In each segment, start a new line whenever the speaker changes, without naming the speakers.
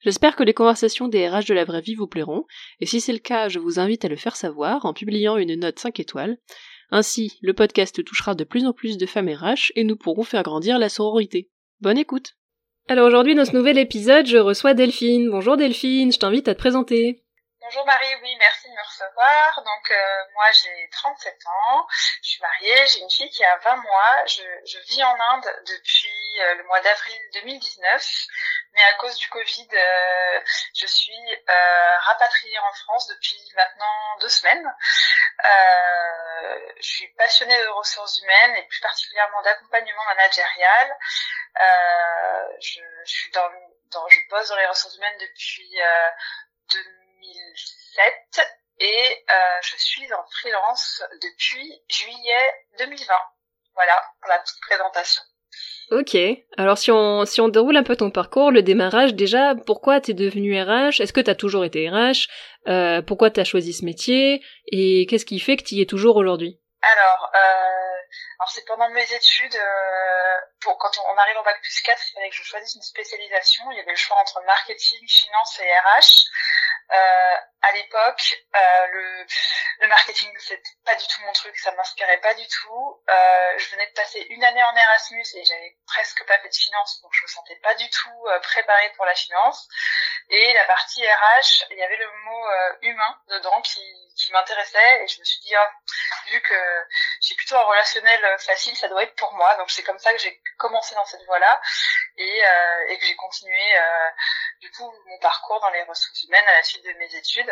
J'espère que les conversations des RH de la vraie vie vous plairont, et si c'est le cas, je vous invite à le faire savoir en publiant une note 5 étoiles. Ainsi, le podcast touchera de plus en plus de femmes RH et nous pourrons faire grandir la sororité. Bonne écoute Alors aujourd'hui, dans ce nouvel épisode, je reçois Delphine. Bonjour Delphine, je t'invite à te présenter.
Bonjour Marie, oui, merci de me recevoir. Donc euh, moi j'ai 37 ans, je suis mariée, j'ai une fille qui a 20 mois, je, je vis en Inde depuis euh, le mois d'avril 2019, mais à cause du Covid, euh, je suis rapatriée en France depuis maintenant deux semaines. je suis passionnée de ressources humaines et plus particulièrement d'accompagnement managérial. Je, je, suis dans, dans, je dans les ressources humaines depuis 2007 et euh, je suis en freelance depuis juillet 2020. Voilà pour la petite présentation.
Ok, alors si on, si on déroule un peu ton parcours, le démarrage, déjà, pourquoi t'es devenu RH Est-ce que t'as toujours été RH euh, Pourquoi t'as choisi ce métier? Et qu'est-ce qui fait que t'y es toujours aujourd'hui?
Alors, euh, alors c'est pendant mes études, euh, pour, quand on, arrive en bac plus 4, il fallait que je choisisse une spécialisation. Il y avait le choix entre marketing, finance et RH. Euh, à l'époque, euh, le, le marketing c'était pas du tout mon truc, ça m'inspirait pas du tout. Euh, je venais de passer une année en Erasmus et j'avais presque pas fait de finance, donc je me sentais pas du tout euh, préparée pour la finance. Et la partie RH, il y avait le mot euh, humain dedans qui, qui m'intéressait et je me suis dit ah, vu que j'ai plutôt un relationnel facile, ça doit être pour moi. Donc c'est comme ça que j'ai commencé dans cette voie-là et, euh, et que j'ai continué euh, du coup mon parcours dans les ressources humaines à la suite de mes études.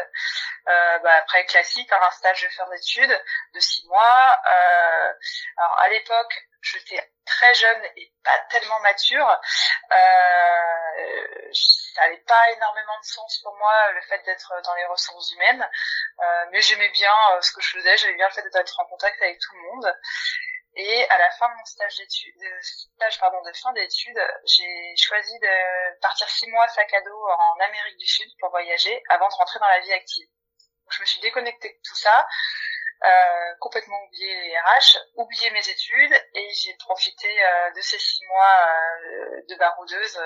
Euh, bah, après classique, un stage de fin d'études de six mois. Euh, alors à l'époque, j'étais très jeune et pas tellement mature. Euh, ça n'avait pas énormément de sens pour moi le fait d'être dans les ressources humaines, euh, mais j'aimais bien euh, ce que je faisais, j'aimais bien le fait d'être en contact avec tout le monde. Et à la fin de mon stage d'études, pardon de fin d'études, j'ai choisi de partir six mois sac à dos en Amérique du Sud pour voyager avant de rentrer dans la vie active. Donc, je me suis déconnectée de tout ça, euh, complètement oublié les RH, oublié mes études et j'ai profité euh, de ces six mois euh, de baroudeuse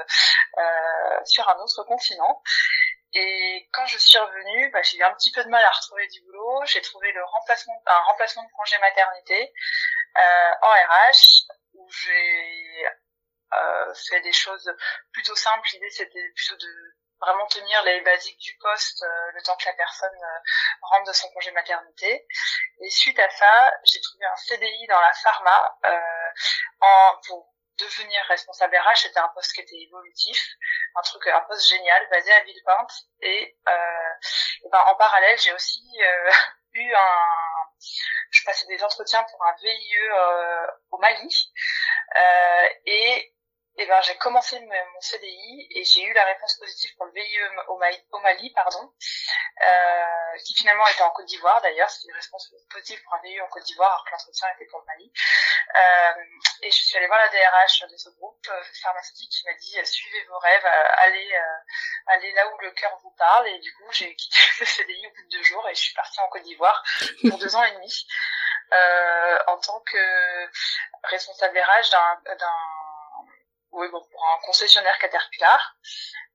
euh, sur un autre continent. Et quand je suis revenue, bah, j'ai eu un petit peu de mal à retrouver du boulot. J'ai trouvé le remplacement, un remplacement de congé maternité euh, en RH où j'ai euh, fait des choses plutôt simples. L'idée c'était plutôt de vraiment tenir les basiques du poste euh, le temps que la personne euh, rentre de son congé maternité. Et suite à ça, j'ai trouvé un CDI dans la pharma euh, en, pour devenir responsable RH. C'était un poste qui était évolutif, un truc, un poste génial basé à Villepinte. Et, euh, et ben, en parallèle, j'ai aussi eu un je passais des entretiens pour un VIE euh, au Mali euh, et et ben j'ai commencé mon CDI et j'ai eu la réponse positive pour le VIE au Mali, pardon, euh, qui finalement était en Côte d'Ivoire d'ailleurs, c'était une réponse positive pour un VIE en Côte d'Ivoire alors que l'entretien était pour le Mali. Euh, et je suis allée voir la DRH de ce groupe euh, pharmaceutique qui m'a dit euh, suivez vos rêves, euh, allez, allez là où le cœur vous parle et du coup j'ai quitté le CDI au bout de deux jours et je suis partie en Côte d'Ivoire pour deux ans et demi en tant que responsable RH d'un oui, bon, pour un concessionnaire Caterpillar.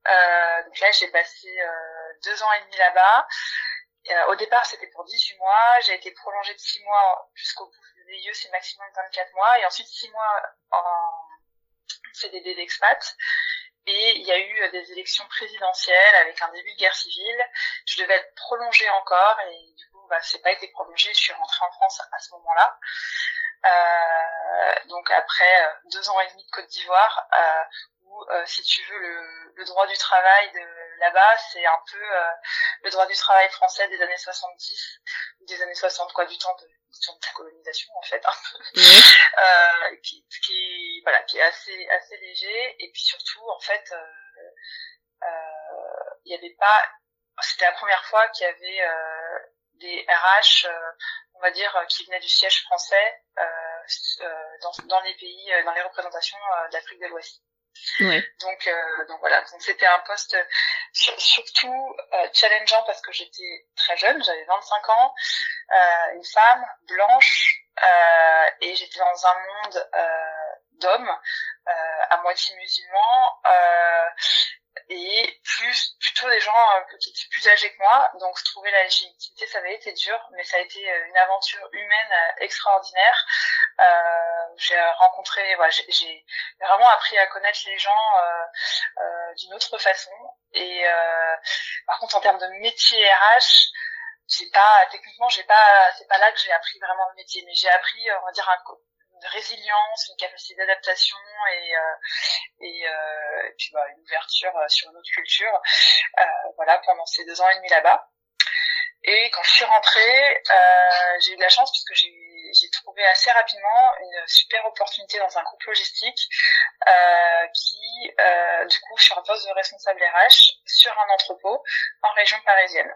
Euh, donc là, j'ai passé euh, deux ans et demi là-bas. Euh, au départ, c'était pour 18 mois. J'ai été prolongée de 6 mois jusqu'au bout du VIE, c'est maximum 24 mois. Et ensuite 6 mois en CDD d'expat. Et il y a eu des élections présidentielles avec un début de guerre civile. Je devais être prolongée encore et du coup, bah, c'est pas été prolongé. Je suis rentrée en France à ce moment-là. Euh, donc après euh, deux ans et demi de Côte d'Ivoire, euh, où si tu veux le, le, droit du travail de là-bas, c'est un peu le droit du travail français des années 70, des années 60 quoi, du temps de, de la colonisation en fait, un peu, euh, qui, qui, voilà, qui est assez assez léger. Et puis surtout en fait, il euh, y avait pas, c'était la première fois qu'il y avait des RH on va dire, qui venaient du siège français dans, dans les pays, dans les représentations d'Afrique de l'Ouest.
Ouais.
Donc, donc voilà, donc c'était un poste surtout challengeant parce que j'étais très jeune, j'avais 25 ans, une femme blanche, et j'étais dans un monde d'hommes à moitié musulmans et plus plutôt des gens euh, qui plus âgés que moi. Donc trouver la légitimité ça avait été dur mais ça a été euh, une aventure humaine euh, extraordinaire. Euh, j'ai rencontré voilà, j'ai vraiment appris à connaître les gens euh, d'une autre façon. Et par contre en termes de métier RH j'ai pas techniquement j'ai pas c'est pas là que j'ai appris vraiment le métier mais j'ai appris on va dire un résilience, une capacité d'adaptation et euh, euh, puis bah, une ouverture euh, sur une autre culture. Voilà pendant ces deux ans et demi là-bas. Et quand je suis rentrée, j'ai eu de la chance puisque j'ai trouvé assez rapidement une super opportunité dans un groupe logistique qui, du coup, sur un poste de responsable RH sur un entrepôt en région parisienne.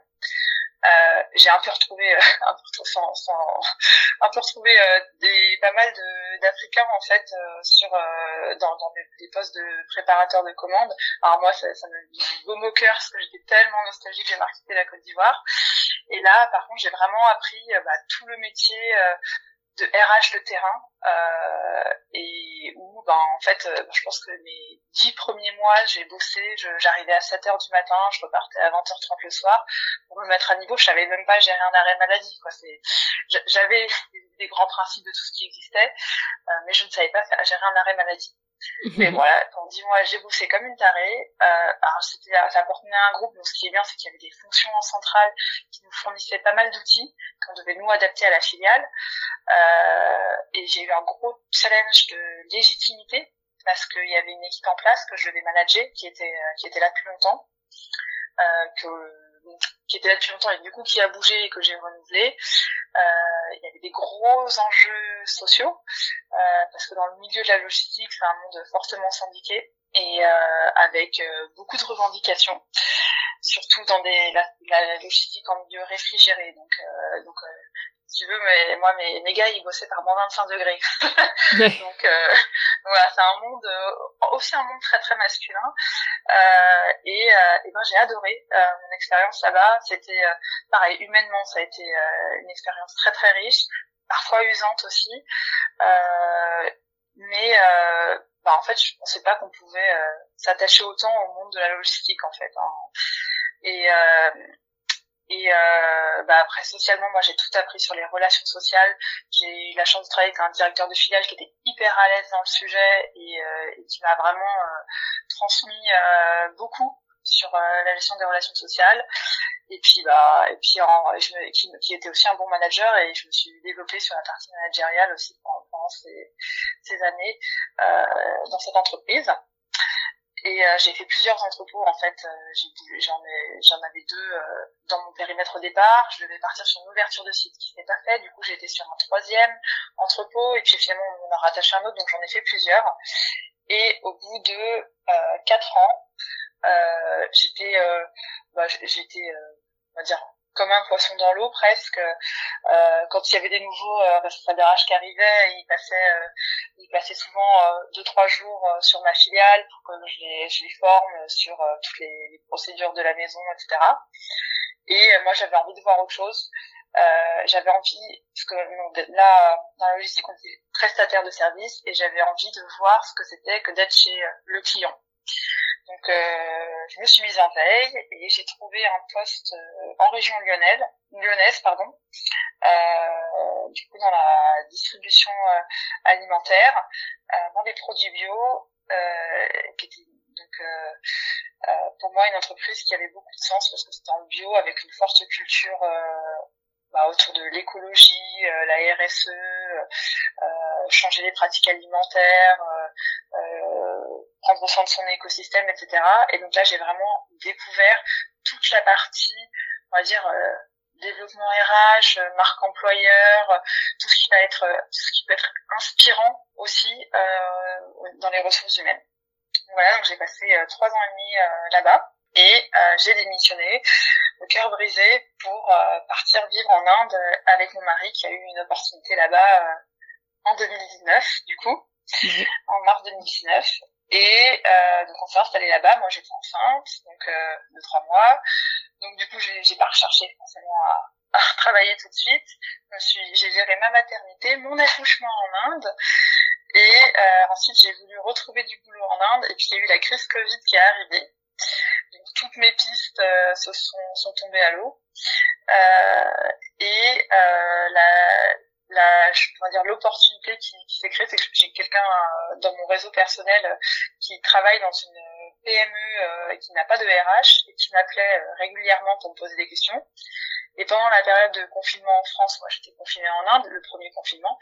Euh, j'ai un peu retrouvé euh, un peu retrouvé euh, des pas mal d'africains en fait euh, sur dans, dans des, postes de préparateurs de commandes. Alors moi ça, ça me beau au cœur parce que j'étais tellement nostalgique j'ai marqué la Côte d'Ivoire. Et là par contre j'ai vraiment appris bah, tout le métier de RH de terrain euh, et où ben en fait euh, je pense que mes dix premiers mois j'ai bossé j'arrivais à 7 heures du matin je repartais à 20h30 le soir pour me mettre à niveau. Je savais même pas gérer un arrêt maladie quoi. C'est j'avais des grands principes de tout ce qui existait euh, mais je ne savais pas gérer un arrêt maladie mais voilà, pendant dix mois, j'ai bossé comme une tarée. Euh, alors c'était, ça appartenait à un groupe, donc ce qui est bien, c'est qu'il y avait des fonctions en centrale qui nous fournissaient pas mal d'outils qu'on devait nous adapter à la filiale. Euh, et j'ai eu un gros challenge de légitimité parce qu'il y avait une équipe en place que je devais manager, qui était euh, qui était là depuis longtemps, euh, que qui était là depuis longtemps et du coup qui a bougé et que j'ai renouvelé. Euh, il y avait des gros enjeux sociaux euh, parce que dans le milieu de la logistique, c'est un monde fortement syndiqué et euh, avec beaucoup de revendications, surtout dans des, la, la logistique en milieu réfrigéré. Donc, donc si tu veux, mais moi, mes, mes gars, ils bossaient par moins 25 degrés. Donc, euh, voilà, c'est un monde, euh, aussi un monde très, très masculin. Euh, et, euh, et ben, j'ai adoré euh, mon expérience là-bas. C'était, pareil, humainement, ça a été une expérience très, très riche, parfois usante aussi. mais, bah, en fait, je pensais pas qu'on pouvait s'attacher autant au monde de la logistique, en fait. Hein. Et, et euh, bah après socialement, moi j'ai tout appris sur les relations sociales. J'ai eu la chance de travailler avec un directeur de filiale qui était hyper à l'aise dans le sujet et, euh, qui m'a vraiment euh, transmis euh, beaucoup sur euh, la gestion des relations sociales. Et puis bah et puis en, je qui, qui, était aussi un bon manager et je me suis développée sur la partie managériale aussi pendant, pendant ces, ces années dans cette entreprise. Et euh, j'ai fait plusieurs entrepôts en fait. Euh, j'en j'en avais deux euh, dans mon périmètre au départ. Je devais partir sur une ouverture de site qui s'est pas fait. Du coup, été sur un troisième entrepôt et puis finalement on a rattaché un autre. Donc j'en ai fait plusieurs. Et au bout de quatre ans, j'étais, bah, j'étais, on comme un poisson dans l'eau presque. Euh, quand il y avait des nouveaux euh, responsables RH qui arrivaient, ils passaient, euh, ils passaient souvent euh, deux trois jours euh, sur ma filiale pour que je les, je les forme sur toutes les, les, procédures de la maison, etc. Et moi, j'avais envie de voir autre chose. j'avais envie, parce que là, dans la logistique, on était prestataire de service, et j'avais envie de voir ce que c'était que d'être chez le client. Donc, euh, je me suis mise en veille et j'ai trouvé un poste euh, en région lyonnaise, lyonnaise pardon, euh, du coup dans la distribution euh, alimentaire, euh, dans des produits bio, qui était donc pour moi une entreprise qui avait beaucoup de sens parce que c'était en bio avec une forte culture bah, autour de l'écologie, la RSE, changer les pratiques alimentaires prendre soin de son écosystème, etc. Et donc là, j'ai vraiment découvert toute la partie, on va dire, euh, développement RH, euh, marque employeur, euh, tout ce qui va être, tout ce qui peut être inspirant aussi dans les ressources humaines. Voilà, donc j'ai passé trois ans et demi là-bas. Et j'ai démissionné, le cœur brisé, pour partir vivre en Inde avec mon mari qui a eu une opportunité là-bas en 2019, du coup, en mars 2019. Et euh, donc on s'est installé là-bas. Moi j'étais enceinte, donc euh, de trois mois. Donc du coup j'ai pas recherché forcément à, à travailler tout de suite. J'ai géré ma maternité, mon accouchement en Inde. Et euh, ensuite j'ai voulu retrouver du boulot en Inde. Et puis il y a eu la crise Covid qui est arrivée. Donc toutes mes pistes euh, se sont, sont tombées à l'eau. Euh, et euh, la, la, pourrais dire l'opportunité qui, qui s'est créée, c'est que j'ai quelqu'un euh, dans mon réseau personnel euh, qui travaille dans une PME euh, qui n'a pas de RH et qui m'appelait régulièrement pour me poser des questions. Et pendant la période de confinement en France, moi j'étais confinée en Inde, le premier confinement,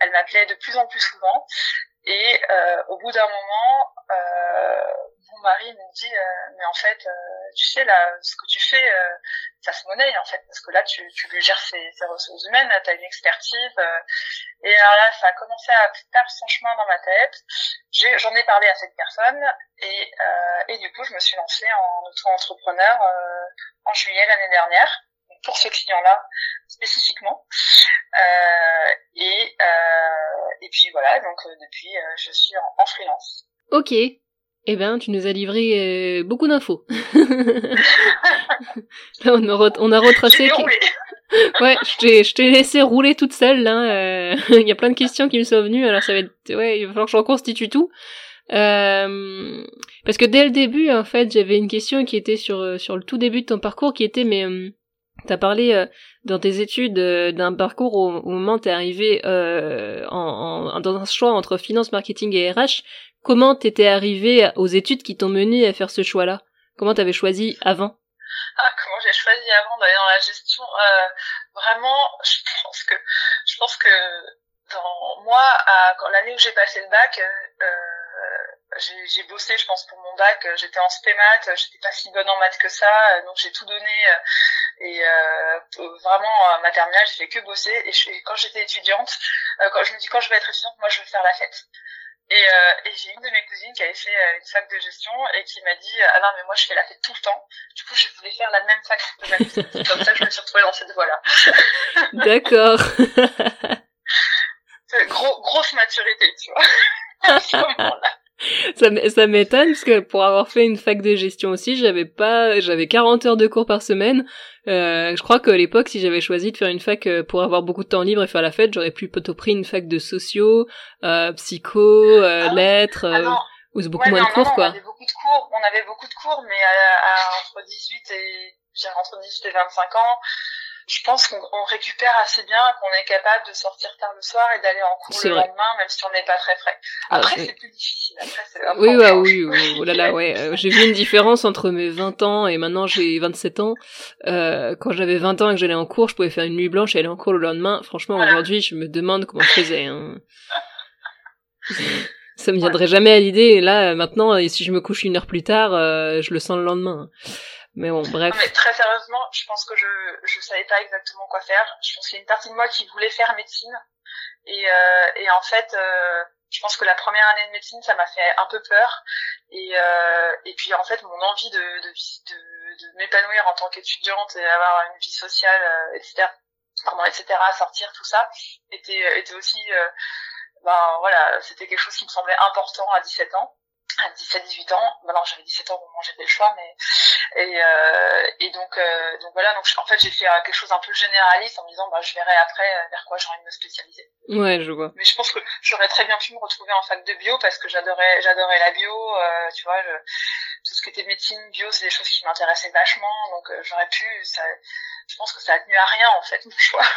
elle m'appelait de plus en plus souvent. Et au bout d'un moment, mon mari me dit euh, mais en fait euh, tu sais là ce que tu fais euh, ça se monnaie en fait parce que là tu, tu gères ses, ses ressources humaines tu as une expertise et alors là ça a commencé à faire son chemin dans ma tête j'en ai, parlé à cette personne et, et du coup je me suis lancée en auto-entrepreneur en juillet l'année dernière pour ce client-là spécifiquement. Et, et puis voilà, donc depuis, je suis en, en freelance.
Ok, eh ben, tu nous as livré euh, beaucoup d'infos. là, on a, on a retracé. ouais, je t'ai laissé rouler toute seule. Là, euh, il y a plein de questions qui me sont venues. Alors ça va être, ouais, il va falloir que je reconstitue tout. Euh, parce que dès le début, en fait, j'avais une question qui était sur sur le tout début de ton parcours, qui était mais T'as parlé dans tes études d'un parcours au, au moment où t'es arrivé en, en, dans un choix entre finance, marketing et RH. Comment t'étais arrivé aux études qui t'ont mené à faire ce choix-là? Comment t'avais choisi avant?
Ah, comment j'ai choisi avant d'aller dans la gestion euh, Vraiment, je pense que je pense que dans moi, à, quand l'année où j'ai passé le bac, euh, j'ai bossé, je pense, pour mon bac. J'étais en spé maths, j'étais pas si bonne en maths que ça, donc j'ai tout donné. Euh, et vraiment, ma terminale, j'ai fait que bosser. Et, quand j'étais étudiante, quand je me dis quand je vais être étudiante, moi, je veux faire la fête. Et, euh, et j'ai une de mes cousines qui avait fait euh, une fac de gestion et qui m'a dit ah non mais moi je fais la fête tout le temps. Du coup je voulais faire la même fac que ma cousine. Comme ça je me suis retrouvée dans cette voie-là.
D'accord.
Gros, grosse maturité tu vois. à ce moment-là
ça, m'étonne parce que pour avoir fait une fac de gestion aussi, j'avais pas, j'avais 40 heures de cours par semaine. Euh, je crois qu'à l'époque, si j'avais choisi de faire une fac euh, pour avoir beaucoup de temps libre et faire la fête, j'aurais plutôt pris une fac de sociaux, euh, psycho, euh, ah lettres, ah euh, ou beaucoup moins de cours, quoi.
On avait beaucoup de cours, on avait beaucoup de cours, mais à, entre 18 et, entre 18 et 25 ans, je pense qu'on récupère assez bien, qu'on est capable de sortir tard le soir et d'aller en cours le lendemain, même si on n'est pas très frais. Ah, Après, c'est plus difficile. Après, c'est
oui, ouais, oui, oui, oh là là, ouais. Euh, j'ai vu une différence entre mes 20 ans et maintenant j'ai 27 ans. Euh, quand j'avais 20 ans et que j'allais en cours, je pouvais faire une nuit blanche et aller en cours le lendemain. Franchement, aujourd'hui, je me demande comment je faisais. Hein. Ça me viendrait jamais à l'idée. Et là, maintenant, si je me couche une heure plus tard, euh, je le sens le lendemain. Mais bon, bref.
mais très sérieusement, je pense que je je savais pas exactement quoi faire. Je pense qu'il y a une partie de moi qui voulait faire médecine et euh, et en fait, euh, je pense que la première année de médecine, ça m'a fait un peu peur et euh, et puis en fait, mon envie de de de, de m'épanouir en tant qu'étudiante et avoir une vie sociale, euh, etc. Pardon, etc. sortir tout ça était était aussi ben voilà, c'était quelque chose qui me semblait important à 17 ans à 17-18 ans. Bah non, j'avais 17 ans au moment où j'ai fait le choix, mais et, euh, et donc euh, donc voilà. Donc en fait, j'ai fait euh, quelque chose un peu généraliste en me disant bah je verrai après euh, vers quoi j'ai envie de me spécialiser.
Ouais, je vois.
Mais je pense que j'aurais très bien pu me retrouver en fac de bio parce que j'adorais j'adorais la bio. Euh, tu vois, je, tout ce qui était médecine, bio, c'est des choses qui m'intéressaient vachement. Donc j'aurais pu. Ça, je pense que ça a tenu à rien en fait mon choix.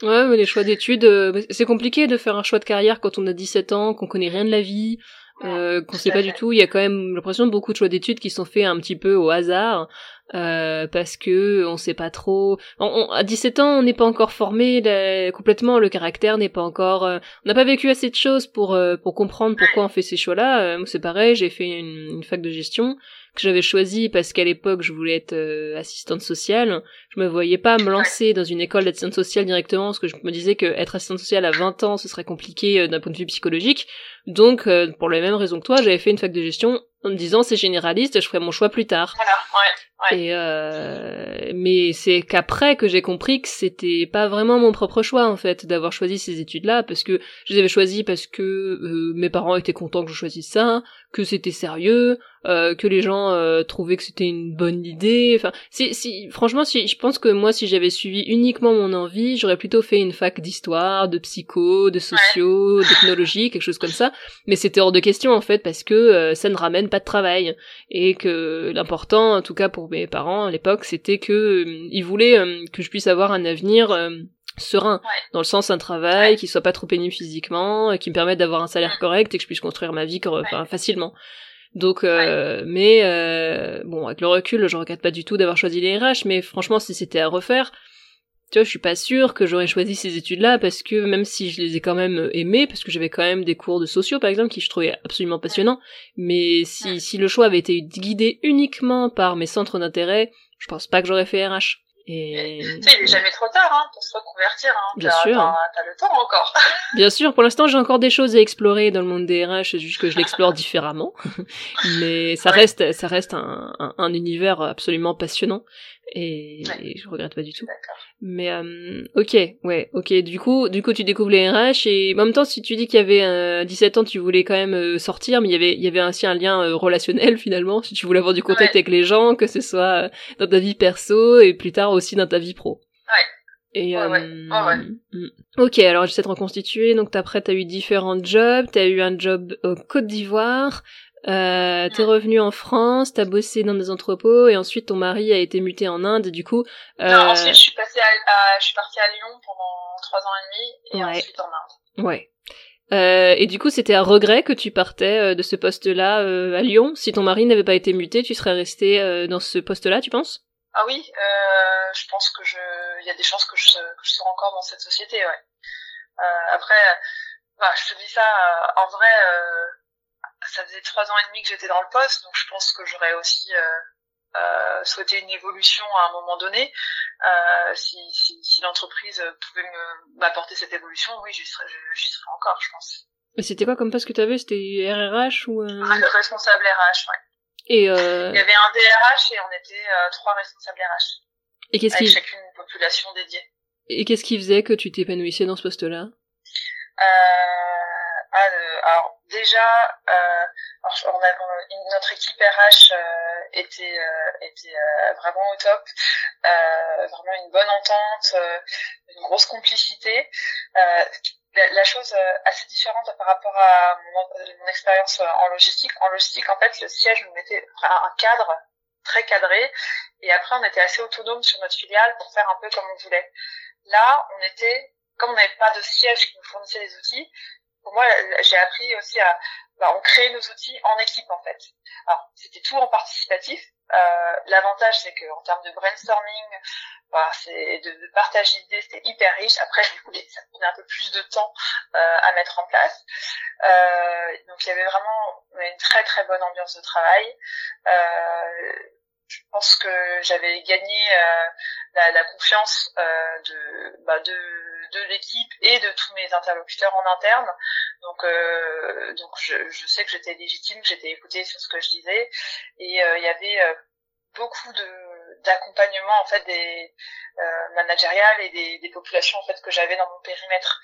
Ouais, mais les choix d'études, c'est compliqué de faire un choix de carrière quand on a 17 ans, qu'on connaît rien de la vie, euh, qu'on sait pas du tout. Il y a quand même l'impression de beaucoup de choix d'études qui sont faits un petit peu au hasard. Euh, parce que on sait pas trop. On, à 17 ans, on n'est pas encore formé complètement. Le caractère n'est pas encore. Euh, on n'a pas vécu assez de choses pour euh, pour comprendre pourquoi on fait ces choix-là. Euh, c'est pareil. J'ai fait une, une, fac de gestion que j'avais choisi parce qu'à l'époque je voulais être assistante sociale. Je me voyais pas me lancer dans une école d'assistante sociale directement parce que je me disais que être assistante sociale à 20 ans ce serait compliqué d'un point de vue psychologique. Donc pour les mêmes raisons que toi, j'avais fait une fac de gestion en me disant c'est généraliste, je ferai mon choix plus tard.
Voilà, ouais. ouais.
Et euh, mais c'est qu'après que j'ai compris que c'était pas vraiment mon propre choix en fait d'avoir choisi ces études-là parce que je les avais choisies parce que euh, mes parents étaient contents que je choisisse ça, que c'était sérieux, euh, que les gens euh, trouvaient que c'était une bonne idée. Enfin, si, si, franchement, si, je pense que moi, si j'avais suivi uniquement mon envie, j'aurais plutôt fait une fac d'histoire, de psycho, de sociaux, d'ethnologie, quelque chose comme ça. Mais c'était hors de question en fait parce que ça ne ramène pas de travail. Et que l'important, en tout cas pour mes parents à l'époque, c'était que ils voulaient que je puisse avoir un avenir serein. Dans le sens un travail qui soit pas trop pénible physiquement qui me permette d'avoir un salaire mm. correct et que je puisse construire ma vie facilement. Donc, euh, mais euh, bon, avec le recul, je regrette pas du tout d'avoir choisi les RH, mais franchement, si c'était à refaire, tu vois, je suis pas sûre que j'aurais choisi ces études-là parce que même si je les ai quand même aimées, parce que j'avais quand même des cours de sociaux par exemple qui je trouvais absolument passionnants, mais si, si le choix avait été guidé uniquement par mes centres d'intérêt, je pense pas que j'aurais fait RH.
Et... Tu sais, il est jamais trop tard hein, pour se reconvertir. Hein.
Bien sûr.
T'as le temps encore.
Bien sûr. Pour l'instant, j'ai encore des choses à explorer dans le monde des RH, juste que je l'explore différemment. Mais ça reste, ça reste un, un, un, univers absolument passionnant et, je regrette pas du tout. Mais euh, ok, ouais, ok. Du coup, du coup, tu découvres les RH et en même temps, si tu dis qu'il y avait euh, 17 ans, tu voulais quand même euh, sortir, mais il y avait, il y avait aussi un lien euh, relationnel finalement. Si tu voulais avoir du contact avec les gens, que ce soit euh, dans ta vie perso et plus tard aussi dans ta vie pro.
Ouais.
Et
ouais,
hmm. ok, alors j'essaie de reconstituer. Donc après, t'as eu différents jobs. T'as eu un job au Côte d'Ivoire. Euh, t'es revenu en France, t'as bossé dans des entrepôts et ensuite ton mari a été muté en Inde. Du coup,
euh... non, ensuite je suis passée à, je suis partie à Lyon pendant trois ans et demi et ouais. ensuite en Inde.
Ouais. Euh, et du coup, c'était un regret que tu partais euh, de ce poste-là euh, à Lyon. Si ton mari n'avait pas été muté, tu serais resté euh, dans ce poste-là, tu penses?
Ah oui, je pense que je, il y a des chances que je, que je serai encore dans cette société, ouais. après, bah, je te dis ça, en vrai ça faisait trois ans et demi que j'étais dans le poste, donc je pense que j'aurais aussi euh, euh, souhaité une évolution à un moment donné. Euh, si, si, si l'entreprise pouvait m'apporter cette évolution, oui, j'y serais, j'y serais encore, je pense.
Mais c'était quoi comme poste que tu avais C'était RRH ou un...
un responsable RH, ouais.
Et euh...
Il y avait un DRH et on était euh, trois responsables RH.
Et qu'est-ce
avec qui... chacune une population dédiée.
Et qu'est-ce qui faisait que tu t'épanouissais dans ce poste-là?
Euh, ah, Alors déjà, euh, notre équipe RH euh, était, euh, vraiment au top, vraiment une bonne entente, une grosse complicité. La, chose assez différente par rapport à mon, mon expérience en logistique. En logistique, en fait, le siège nous mettait un cadre très cadré et après on était assez autonome sur notre filiale pour faire un peu comme on voulait. Là, on était comme on n'avait pas de siège qui nous fournissait des outils, pour moi, j'ai appris aussi à, bah, on crée nos outils en équipe en fait. Alors c'était tout en participatif. Euh, L'avantage c'est que en termes de brainstorming, bah, c'est de, de partage d'idées, c'était hyper riche. Après, du coup, ça prenait un peu plus de temps euh, à mettre en place. Euh, donc il y avait vraiment une très très bonne ambiance de travail. Euh, je pense que j'avais gagné euh, la, la, confiance euh, de, bah, de de l'équipe et de tous mes interlocuteurs en interne. Donc, euh, donc je, je, sais que j'étais légitime, j'étais écoutée sur ce que je disais. Et euh, il y avait euh, beaucoup de d'accompagnement en fait des euh, managériales et des, des, populations en fait que j'avais dans mon périmètre.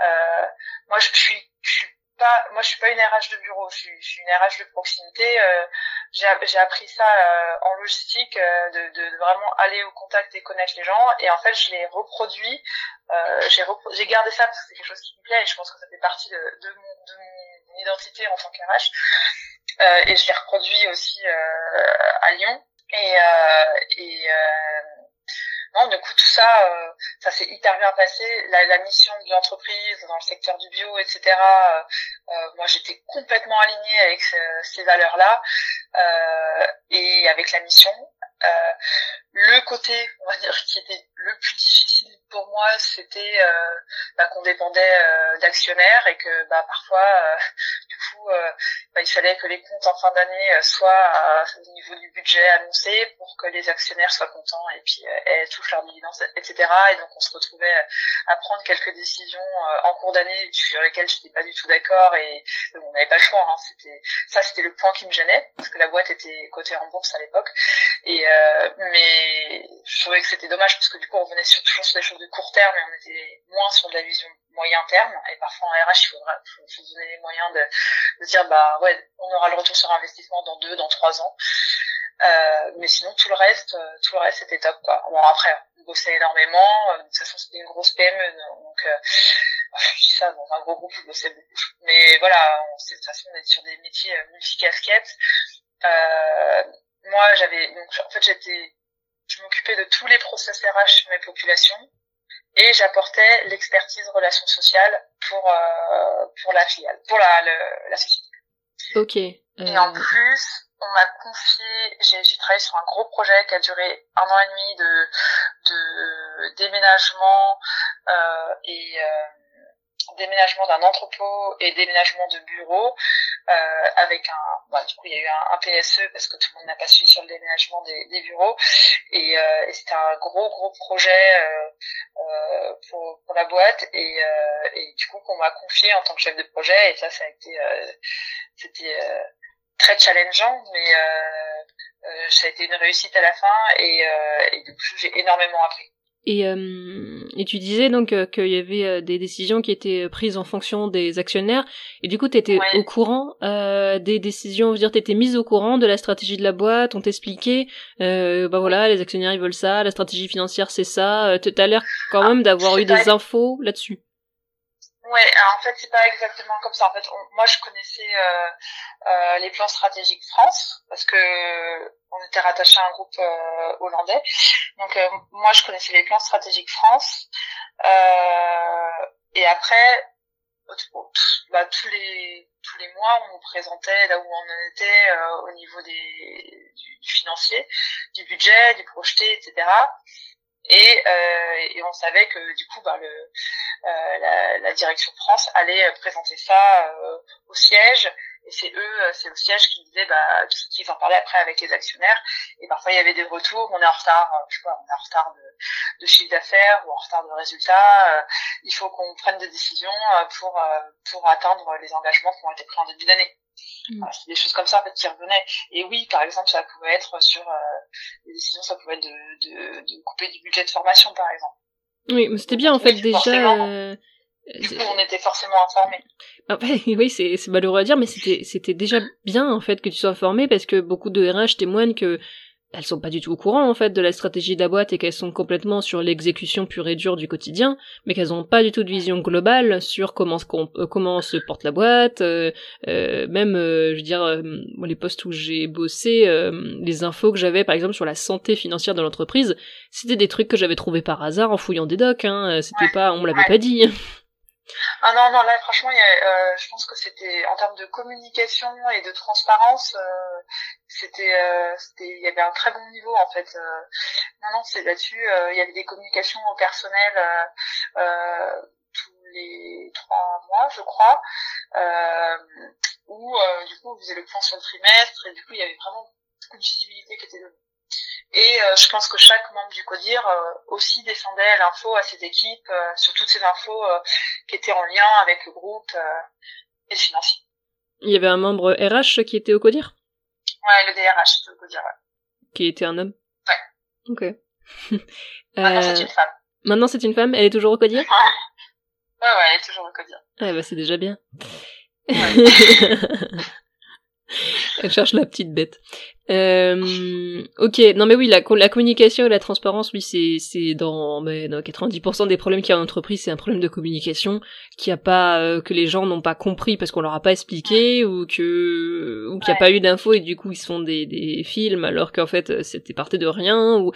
Euh, moi, je suis, je suis pas, moi je suis pas une RH de bureau, je suis, je suis une RH de proximité. Euh, j'ai appris ça euh, en logistique, euh, de, de, vraiment aller au contact et connaître les gens. Et en fait, je l'ai reproduit. Euh, j'ai gardé ça parce que c'est quelque chose qui me plaît et je pense que ça fait partie de, de, mon, de mon identité en tant qu'RH. et je l'ai reproduit aussi à Lyon. Et, et non, du coup, tout ça, euh, ça s'est hyper bien passé. La, mission de l'entreprise dans le secteur du bio, etc. Euh, euh, moi, j'étais complètement alignée avec ces valeurs-là et avec la mission. Le côté, on va dire, qui était le plus difficile pour moi, c'était euh, bah, qu'on dépendait euh, d'actionnaires et que bah, parfois, euh, du coup, bah, il fallait que les comptes en fin d'année soient au niveau du budget annoncé pour que les actionnaires soient contents et puis aient touchent leurs dividendes, etc. Et donc on se retrouvait à prendre quelques décisions en cours d'année sur lesquelles j'étais pas du tout d'accord et on n'avait pas le choix. Hein. C'était ça, c'était le point qui me gênait parce que la boîte était cotée en bourse à l'époque. Et mais je trouvais que c'était dommage parce que du coup on revenait sur, toujours sur des choses de court terme et on était moins sur de la vision moyen terme. Et parfois en RH, il faudra faut, donner les moyens de, dire bah ouais, on aura le retour sur investissement dans deux, dans trois ans. Euh, mais sinon tout le reste, euh, tout le reste c'était top quoi. Bon après, on bossait énormément. Euh, de toute façon c'était une grosse PM, donc je dis ça dans un gros groupe, je bossais beaucoup. Mais voilà, on, de toute façon on est sur des métiers multi casquettes. moi j'avais donc en fait j'étais je m'occupais de tous les process RH mes populations et j'apportais l'expertise relations sociales pour euh, pour la filiale, pour la la société.
Ok.
Et en euh, plus, on m'a confié, j'ai travaillé sur un gros projet qui a duré un an et demi de de déménagement euh, et euh, déménagement d'un entrepôt et déménagement de bureau euh, avec un bah, du coup il y a eu un, PSE parce que tout le monde n'a pas suivi sur le déménagement des, des bureaux. Et, euh, et c'était un gros gros projet euh, euh pour, pour la boîte. Et, euh, et du coup qu'on m'a confié en tant que chef de projet. Et ça ça a été euh, c'était très challengeant mais ça a été une réussite à la fin. Et, et du coup j'ai énormément appris
et, euh, et tu disais donc euh, qu'il y avait euh, des décisions qui étaient prises en fonction des actionnaires. Et du coup, tu étais au courant euh, des décisions, veux dire, tu étais mise au courant de la stratégie de la boîte, on t'expliquait, euh, bah voilà, les actionnaires ils veulent ça, la stratégie financière c'est ça. Tu as l'air quand même d'avoir eu des infos là-dessus.
Ouais, en fait, c'est pas exactement comme ça. En fait, moi, je connaissais euh, euh, les plans stratégiques France parce que on était rattaché à un groupe euh, hollandais. Donc, euh, moi, je connaissais les plans stratégiques France. Euh, et après, bah, tous les tous les mois, on nous présentait là où on en était au niveau des du, du financier, du budget, du projeté, etc. Et, euh, et, on savait que du coup bah, le, euh, la, la, direction France allait présenter ça euh, au siège. Et c'est eux euh, c'est au siège qui disaient bah qu'ils en parlaient après avec les actionnaires. Et parfois il y avait des retours. On est en retard euh, je sais pas on est en retard de, chiffre d'affaires ou en retard de résultats. Il faut qu'on prenne des décisions pour pour atteindre les engagements qui ont été pris en début d'année Mm. c'est des choses comme ça en fait qui revenaient. Et oui, par exemple, ça pouvait être sur euh, des décisions, ça pouvait être de, de, de, couper du budget de formation, par exemple.
Oui, mais c'était bien en fait déjà. Euh,
du coup, on était forcément informés.
Ah, oui, c'est malheureux à dire, mais c'était c'était déjà bien en fait que tu sois informé parce que beaucoup de RH témoignent que elles sont pas du tout au courant en fait de la stratégie de la boîte et qu'elles sont complètement sur l'exécution pure et dure du quotidien, mais qu'elles ont pas du tout de vision globale sur comment se, euh, comment se porte la boîte, euh, euh, même je veux dire les postes où j'ai bossé, les infos que j'avais par exemple sur la santé financière de l'entreprise, c'était des trucs que j'avais trouvé par hasard en fouillant des docs, hein, c'était pas on me l'avait pas dit.
Ah non, non, là franchement, euh, je pense que c'était en termes de communication et de transparence, euh, c'était, euh, il y avait un très bon niveau en fait. Euh. non, non, c'est là-dessus, il y avait des communications au personnel tous les trois mois, je crois, où du coup on faisait le point sur le trimestre et du coup il y avait vraiment beaucoup de visibilité qui était. Et euh, je pense que chaque membre du CODIR euh, aussi défendait l'info à ses équipes euh, sur toutes ces infos qui étaient en lien avec le groupe et le financier.
Il y avait un membre RH qui était au CODIR?
Ouais, le DRH était au CODIR, ouais.
Qui était un homme?
Ouais.
Ok.
Maintenant c'est une femme.
Maintenant c'est une femme, elle est toujours au CODIR?
Ouais, ouais, elle est toujours au CODIR.
Ouais, bah c'est déjà bien. Ouais. elle cherche la petite bête. Euh, ok, non mais oui, la, la communication et la transparence, oui, c'est c'est dans, mais dans 90% des problèmes qu'il y a en entreprise, c'est un problème de communication qui a pas euh, que les gens n'ont pas compris parce qu'on leur a pas expliqué ou que ou qu'il n'y a pas eu d'infos et du coup ils se font des des films alors qu'en fait c'était parti de rien ou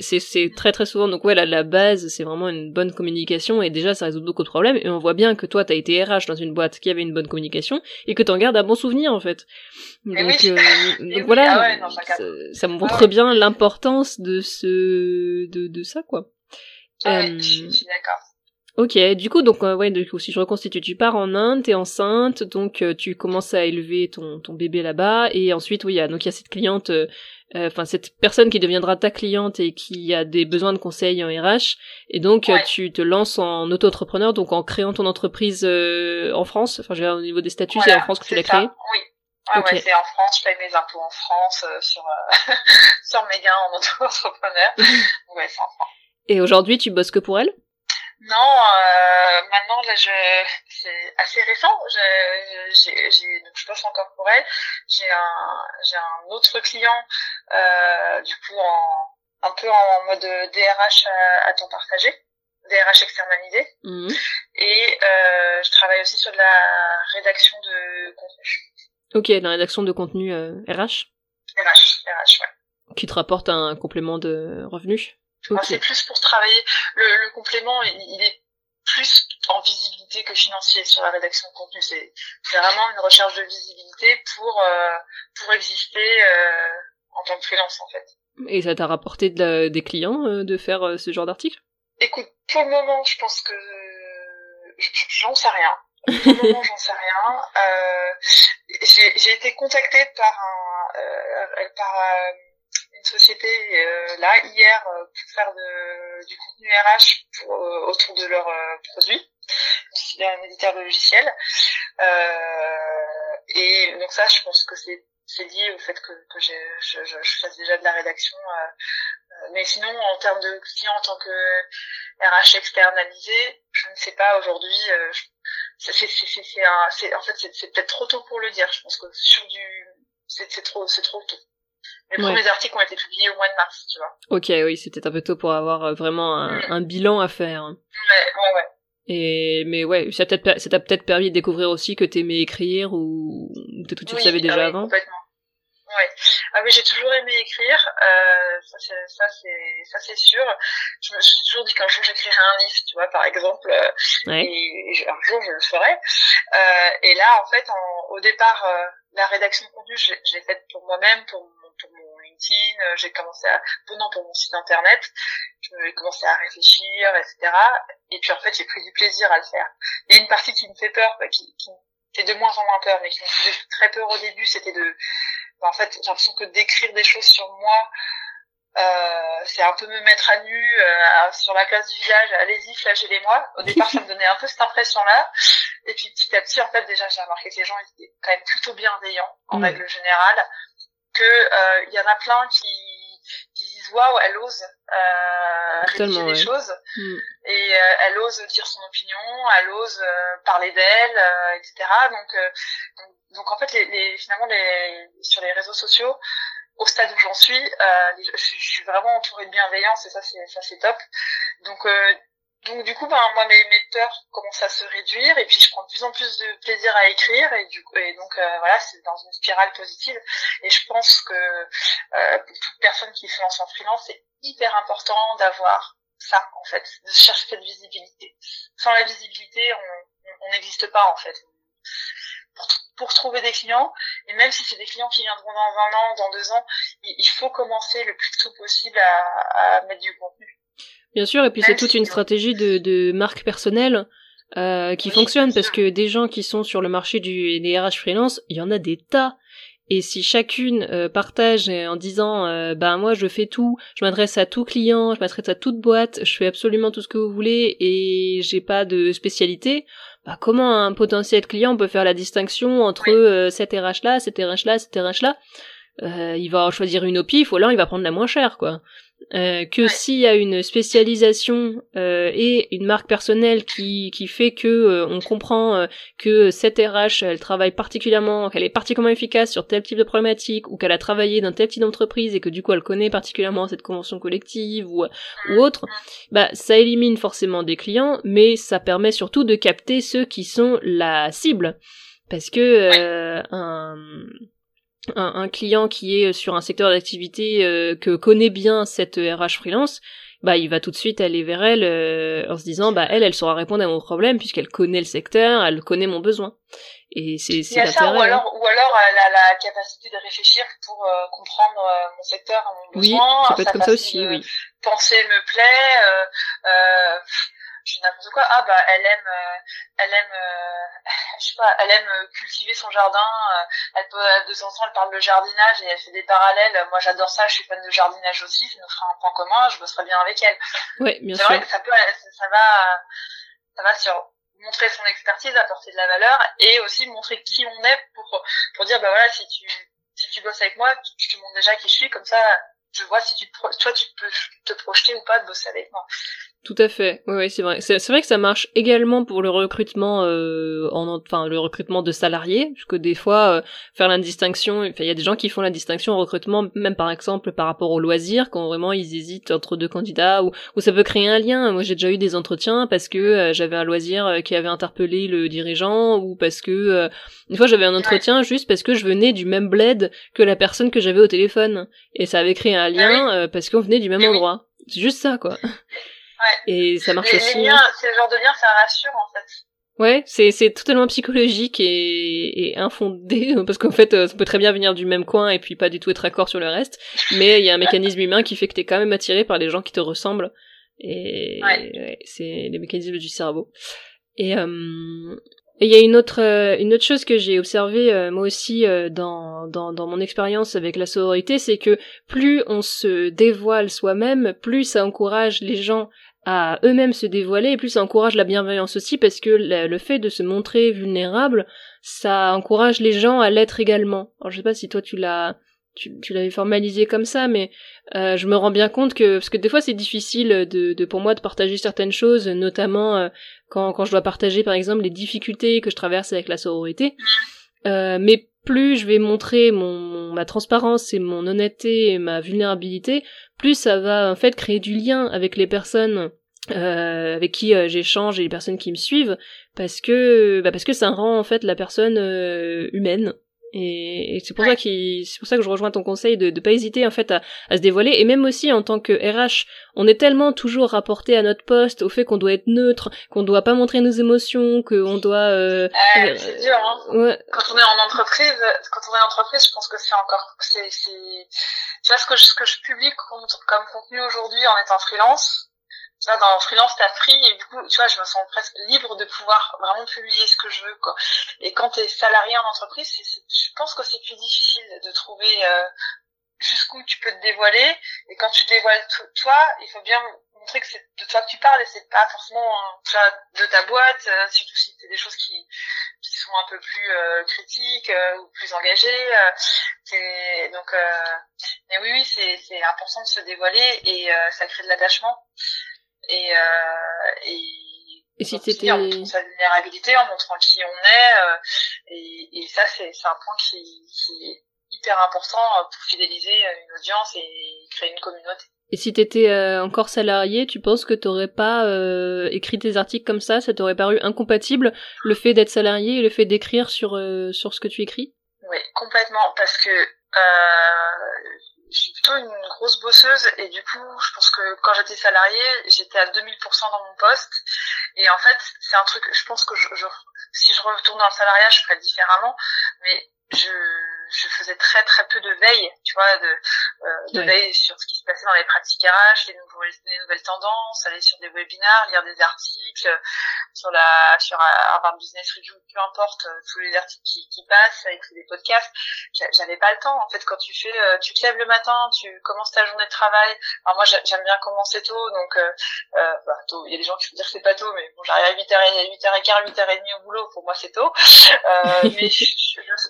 c'est c'est très très souvent donc ouais la, la base c'est vraiment une bonne communication et déjà ça résout beaucoup de problèmes et on voit bien que toi t'as été RH dans une boîte qui avait une bonne communication et que t'en gardes un bon souvenir en fait.
Donc, euh,
donc voilà. Ah ça, montre bien l'importance de ce de, de ça quoi.
Ah je suis d'accord.
Ok, du coup, donc ouais, du coup, si je reconstitue, tu pars en Inde, t'es enceinte, donc tu commences à élever ton, ton bébé là-bas, et ensuite, oui, il y a, donc il y a cette cliente euh, enfin cette personne qui deviendra ta cliente et qui a des besoins de conseils en RH et donc euh, tu te lances en auto-entrepreneur donc en créant ton entreprise euh, en France enfin au niveau des statuts c'est en France que tu l'as créé
oui ah ouais, c'est en France, je paye mes impôts en France sur sur mes gains en auto-entrepreneur. ouais, c'est en France.
Et aujourd'hui, tu bosses que pour elle?
Non, euh, maintenant là, je, c'est assez récent. J'ai, j'ai, donc je bosse encore pour elle. J'ai un, j'ai un autre client, euh, du coup en, un peu en mode DRH à, temps partagé, DRH externalisé. Mhm. Et euh, je travaille aussi sur de la rédaction de contenu.
Ok, la rédaction de contenu euh, RH.
RH, RH, ouais.
Qui te rapporte un complément de revenus
c'est plus pour travailler. Le, complément, il, est plus en visibilité que financier sur la rédaction de contenu. C'est vraiment une recherche de visibilité pour euh, pour exister euh, en tant que freelance en fait.
Et ça t'a rapporté des clients euh, de faire ce genre d'article?
Écoute, pour le moment, je pense que j'en sais rien. Moment, j'en sais rien. J'ai été contactée par un par société euh, là hier euh, pour faire de, du contenu RH pour, euh, autour de leurs produits. Un éditeur de logiciel. et donc ça, je pense que c'est c'est lié au fait que, que je, je, je, fasse déjà de la rédaction. mais sinon, en termes de clients en tant que RH externalisé, je ne sais pas aujourd'hui. C'est c'est en fait c'est peut-être trop tôt pour le dire. Je pense que sur du c'est trop c'est trop tôt. Les premiers articles ont été publiés au mois de mars, tu vois. Ok,
oui, c'était un peu tôt pour avoir euh, vraiment un, mm. un bilan à faire.
Ouais, ouais, ouais.
Et mais ouais, ça t'a peut-être ça t'a peut-être permis de découvrir aussi que t'aimais écrire ou peut-être que tu le savais déjà ah avant.
Complètement. Ouais. Ah oui, j'ai toujours aimé écrire. Euh, ça c'est ça c'est ça c'est sûr. Je me suis toujours dit qu'un jour j'écrirais un livre, tu vois, par exemple. Euh. Et, un jour je le ferai. Euh, et là, en fait, en, au départ, euh, la rédaction de contenu, je, je l'ai faite pour moi-même, pour pour mon LinkedIn, euh, j'ai commencé à, non, pour mon site internet, j'ai commencé à réfléchir, etc. Et puis en fait, j'ai pris du plaisir à le faire. Il y a une partie qui me fait peur, qui, qui fait de moins en moins peur, mais qui me faisait très peur au début, c'était de, bah, en fait, j'ai l'impression que d'écrire des choses sur moi, euh, c'est un peu me mettre à nu euh, sur la place du village, allez-y, flagellez-moi. Au départ, ça me donnait un peu cette impression-là. Et puis petit à petit, en fait, déjà, j'ai remarqué que les gens étaient quand même plutôt bienveillants, en mm. règle générale que il euh, y en a plein qui, qui disent waouh elle ose euh, rédiger des choses mm. et euh, elle ose dire son opinion elle ose euh, parler d'elle etc donc, donc, en fait les, les, finalement les sur les réseaux sociaux au stade où j'en suis je, je, suis vraiment entourée de bienveillance et ça c'est ça c'est top. Donc donc du coup, ben moi mes, mes peurs commencent à se réduire et puis je prends de plus en plus de plaisir à écrire et du coup et donc euh, voilà c'est dans une spirale positive. Et je pense que euh, pour toute personne qui se lance en freelance c'est hyper important d'avoir ça en fait de chercher cette visibilité. Sans la visibilité on n'existe pas en fait pour, pour trouver des clients. Et même si c'est des clients qui viendront dans un an dans deux ans il, il faut commencer le plus tôt possible à, à mettre du contenu.
Bien sûr, et puis c'est toute une stratégie de, de marque personnelle euh, qui fonctionne parce que des gens qui sont sur le marché du des RH freelance, il y en a des tas. Et si chacune euh, partage en disant euh, bah moi je fais tout, je m'adresse à tout client, je m'adresse à toute boîte, je fais absolument tout ce que vous voulez et j'ai pas de spécialité, bah comment un potentiel client peut faire la distinction entre euh, cette RH là, cette RH là, cette RH là? Euh, il va choisir une au pif ou alors il va prendre la moins chère quoi. Euh, que s'il y a une spécialisation euh, et une marque personnelle qui, qui fait que euh, on comprend euh, que cette RH elle travaille particulièrement qu'elle est particulièrement efficace sur tel type de problématique ou qu'elle a travaillé dans tel type d'entreprise et que du coup elle connaît particulièrement cette convention collective ou, ou autre bah ça élimine forcément des clients mais ça permet surtout de capter ceux qui sont la cible. Parce que un un, un, client qui est sur un secteur d'activité euh, que connaît bien cette RH freelance, bah il va tout de suite aller vers elle euh, en se disant bah elle elle saura répondre à mon problème puisqu'elle connaît le secteur, elle connaît mon besoin. Et c'est c'est
l'intérêt. Ou alors hein. ou alors elle a la capacité de réfléchir pour euh, comprendre euh, mon secteur, mon besoin.
Oui, ça peut être comme ça aussi, oui.
Penser me plaît. Je n'importe quoi. Ah bah elle aime euh, elle aime euh, je sais pas elle aime euh, cultiver son jardin elle peut de temps en temps elle parle de jardinage et elle fait des parallèles. Moi j'adore ça je suis fan de jardinage aussi ça nous fera un point commun je bosserai bien avec elle.
Oui bien sûr vrai que
ça peut ça va ça va sur montrer son expertise apporter de la valeur et aussi montrer qui on est pour pour dire bah voilà si tu si tu bosses avec moi je te montre déjà qui je suis comme ça je vois si tu toi tu peux te projeter ou pas de bosser avec moi
tout à fait. Oui, c'est vrai. C'est vrai que ça marche également pour le recrutement, euh, en, enfin le recrutement de salariés, parce que des fois euh, faire la distinction, enfin il y a des gens qui font la distinction au recrutement, même par exemple par rapport au loisir, quand vraiment ils hésitent entre deux candidats, ou, ou ça peut créer un lien. Moi j'ai déjà eu des entretiens parce que euh, j'avais un loisir euh, qui avait interpellé le dirigeant, ou parce que une fois j'avais un entretien juste parce que je venais du même bled que la personne que j'avais au téléphone, et ça avait créé un lien ah parce qu'on venait du même endroit. C'est juste ça quoi. Et ça marche aussi.
Les liens, c'est le genre de lien, ça rassure en fait.
Ouais, c'est c'est totalement psychologique et, et infondé parce qu'en fait euh, ça peut très bien venir du même coin et puis pas du tout être d'accord sur le reste, mais il y a un mécanisme humain qui fait que t'es quand même attiré par les gens qui te ressemblent et ouais. c'est les mécanismes du cerveau. Et euh, il y a une autre euh, une autre chose que j'ai observé euh, moi aussi dans, dans dans mon expérience avec la sororité, c'est que plus on se dévoile soi-même, plus ça encourage les gens à eux-mêmes se dévoiler et plus ça encourage la bienveillance aussi parce que le, fait de se montrer vulnérable ça encourage les gens à l'être également. Alors je sais pas si toi tu l'as tu, tu l'avais formalisé comme ça mais euh, je me rends bien compte que parce que des fois c'est difficile de, de pour moi de partager certaines choses notamment euh, quand quand je dois partager par exemple les difficultés que je traverse avec la sororité euh, mais plus je vais montrer mon, ma transparence et mon honnêteté et ma vulnérabilité, plus ça va en fait créer du lien avec les personnes euh, avec qui euh, j'échange et les personnes qui me suivent, parce que bah parce que ça rend en fait la personne euh, humaine et, c'est pour ça qui c'est pour ça que je rejoins ton conseil de ne pas hésiter en fait à, à, se dévoiler et même aussi en tant que RH on est tellement toujours rapporté à notre poste au fait qu'on doit être neutre qu'on doit pas montrer nos émotions qu'on doit
euh, euh, c'est dur hein. ouais. quand on est en entreprise quand on est en entreprise je pense que c'est encore c'est c'est tu vois ce que je, ce que je publie comme, comme contenu aujourd'hui en étant freelance tu vois, dans freelance, t'as free et du coup, tu vois, je me sens presque libre de pouvoir vraiment publier ce que je veux, quoi. Et quand t'es salarié en entreprise, je pense que c'est plus difficile de trouver euh, jusqu'où tu peux te dévoiler. Et quand tu dévoiles toi, il faut bien montrer que c'est de toi que tu parles et c'est pas forcément tu vois, de ta boîte, euh, surtout si c'est des choses qui, qui sont un peu plus euh, critiques euh, ou plus engagées. c'est donc, mais oui, oui, c'est c'est important de se dévoiler et ça crée de l'attachement et, euh, et,
et si c'était
en montrant sa vulnérabilité, en montrant qui on est, euh, et, et ça c'est un point qui, qui est hyper important pour fidéliser une audience et créer une communauté.
Et si t'étais euh, encore salarié, tu penses que t'aurais pas euh, écrit des articles comme ça? Ça t'aurait paru incompatible le fait d'être salarié et le fait d'écrire sur euh, sur ce que tu écris?
Oui, complètement, parce que euh, plutôt une grosse bosseuse et du coup, je pense que quand j'étais salariée, j'étais à 2000% dans mon poste. Et en fait, c'est un truc, je pense que je, je, si je retourne dans le salariat, je ferais différemment. Mais je, je faisais très très peu de veille, tu vois, de, euh, de veille sur ce qui se passait dans les pratiques RH, les, nouvelles, les nouvelles tendances, aller sur des webinaires, lire des articles, sur la sur Harvard Business Review, peu importe, euh, tous les articles qui, qui passent, écouter des podcasts. J'avais pas le temps, en fait, quand tu fais, euh, tu te lèves le matin, tu commences ta journée de travail. Alors moi, j'aime bien commencer tôt, donc euh, euh, bah, tôt. Il y a des gens qui vont dire que c'est pas tôt, mais bon, j'arrive à 8h, 8h15, 8h30 au boulot. Pour moi, c'est tôt. Euh, mais je,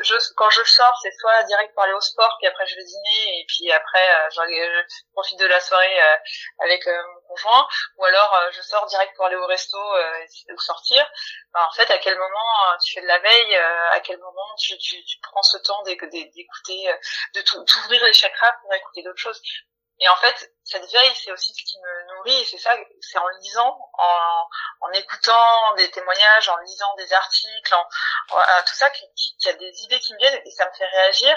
je, quand je sors, c'est soit direct pour aller au sport, puis après je vais dîner, et puis après euh, je profite de la soirée euh, avec euh, mon conjoint, ou alors je sors direct pour aller au resto ou sortir. en fait, à quel moment tu fais de la veille, à quel moment tu, tu, tu prends ce temps d'écouter, de t'ouvrir les chakras pour écouter d'autres choses? Et en fait, cette veille, c'est aussi ce qui me nourrit, et c'est ça, c'est en lisant, en, en écoutant des témoignages, en lisant des articles, en, tout ça, qu'il y a des idées qui me viennent, et ça me fait réagir,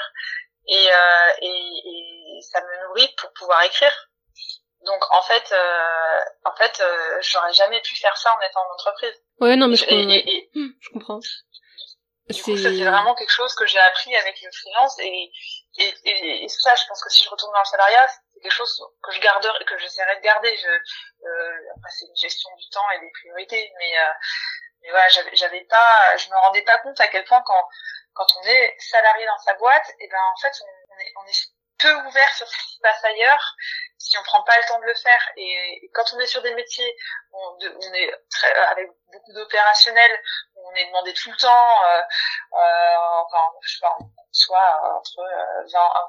et, euh, et, et ça me nourrit pour pouvoir écrire. Donc en fait, euh, en fait, euh, j'aurais jamais pu faire ça en étant en entreprise.
Ouais, non, mais je, comprends. je comprends.
Du coup, ça c'est vraiment quelque chose que j'ai appris avec le freelance et et, et, et ça, je pense que si je retourne dans le salariat, c'est quelque chose que je garderai, que j'essaierai de garder. Je, euh, après, c'est une gestion du temps et des priorités, mais euh, mais voilà, j'avais pas, je me rendais pas compte à quel point quand quand on est salarié dans sa boîte, et eh ben en fait on est on est peu ouvert sur ce qui se passe ailleurs si on prend pas le temps de le faire. Et, quand on est sur des métiers, on, on est très, avec beaucoup d'opérationnels, on est demandé tout le temps, euh, euh, enfin, je sais pas, soit entre 20, euh,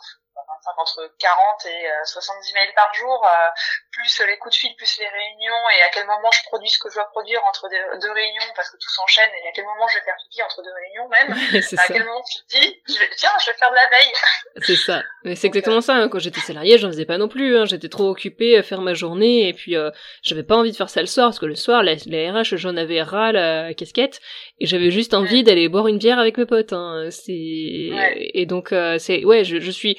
entre 40 et 70 euh, mails par jour, euh, plus les coups de fil, plus les réunions, et à quel moment je produis ce que je dois produire entre deux, réunions, parce que tout s'enchaîne, et à quel moment je vais faire pipi entre deux réunions même, à quel moment tu te dis, je vais, tiens, je vais faire de la veille.
C'est ça. Mais c'est exactement ça. Hein. Quand j'étais salarié, j'en faisais pas non plus. Hein. J'étais trop occupée à faire ma journée, et puis euh, j'avais pas envie de faire ça le soir, parce que le soir, les, les RH, j'en avais ras la casquette, et j'avais juste envie d'aller boire une bière avec mes potes. Hein. C'est et donc c'est ouais, je, je suis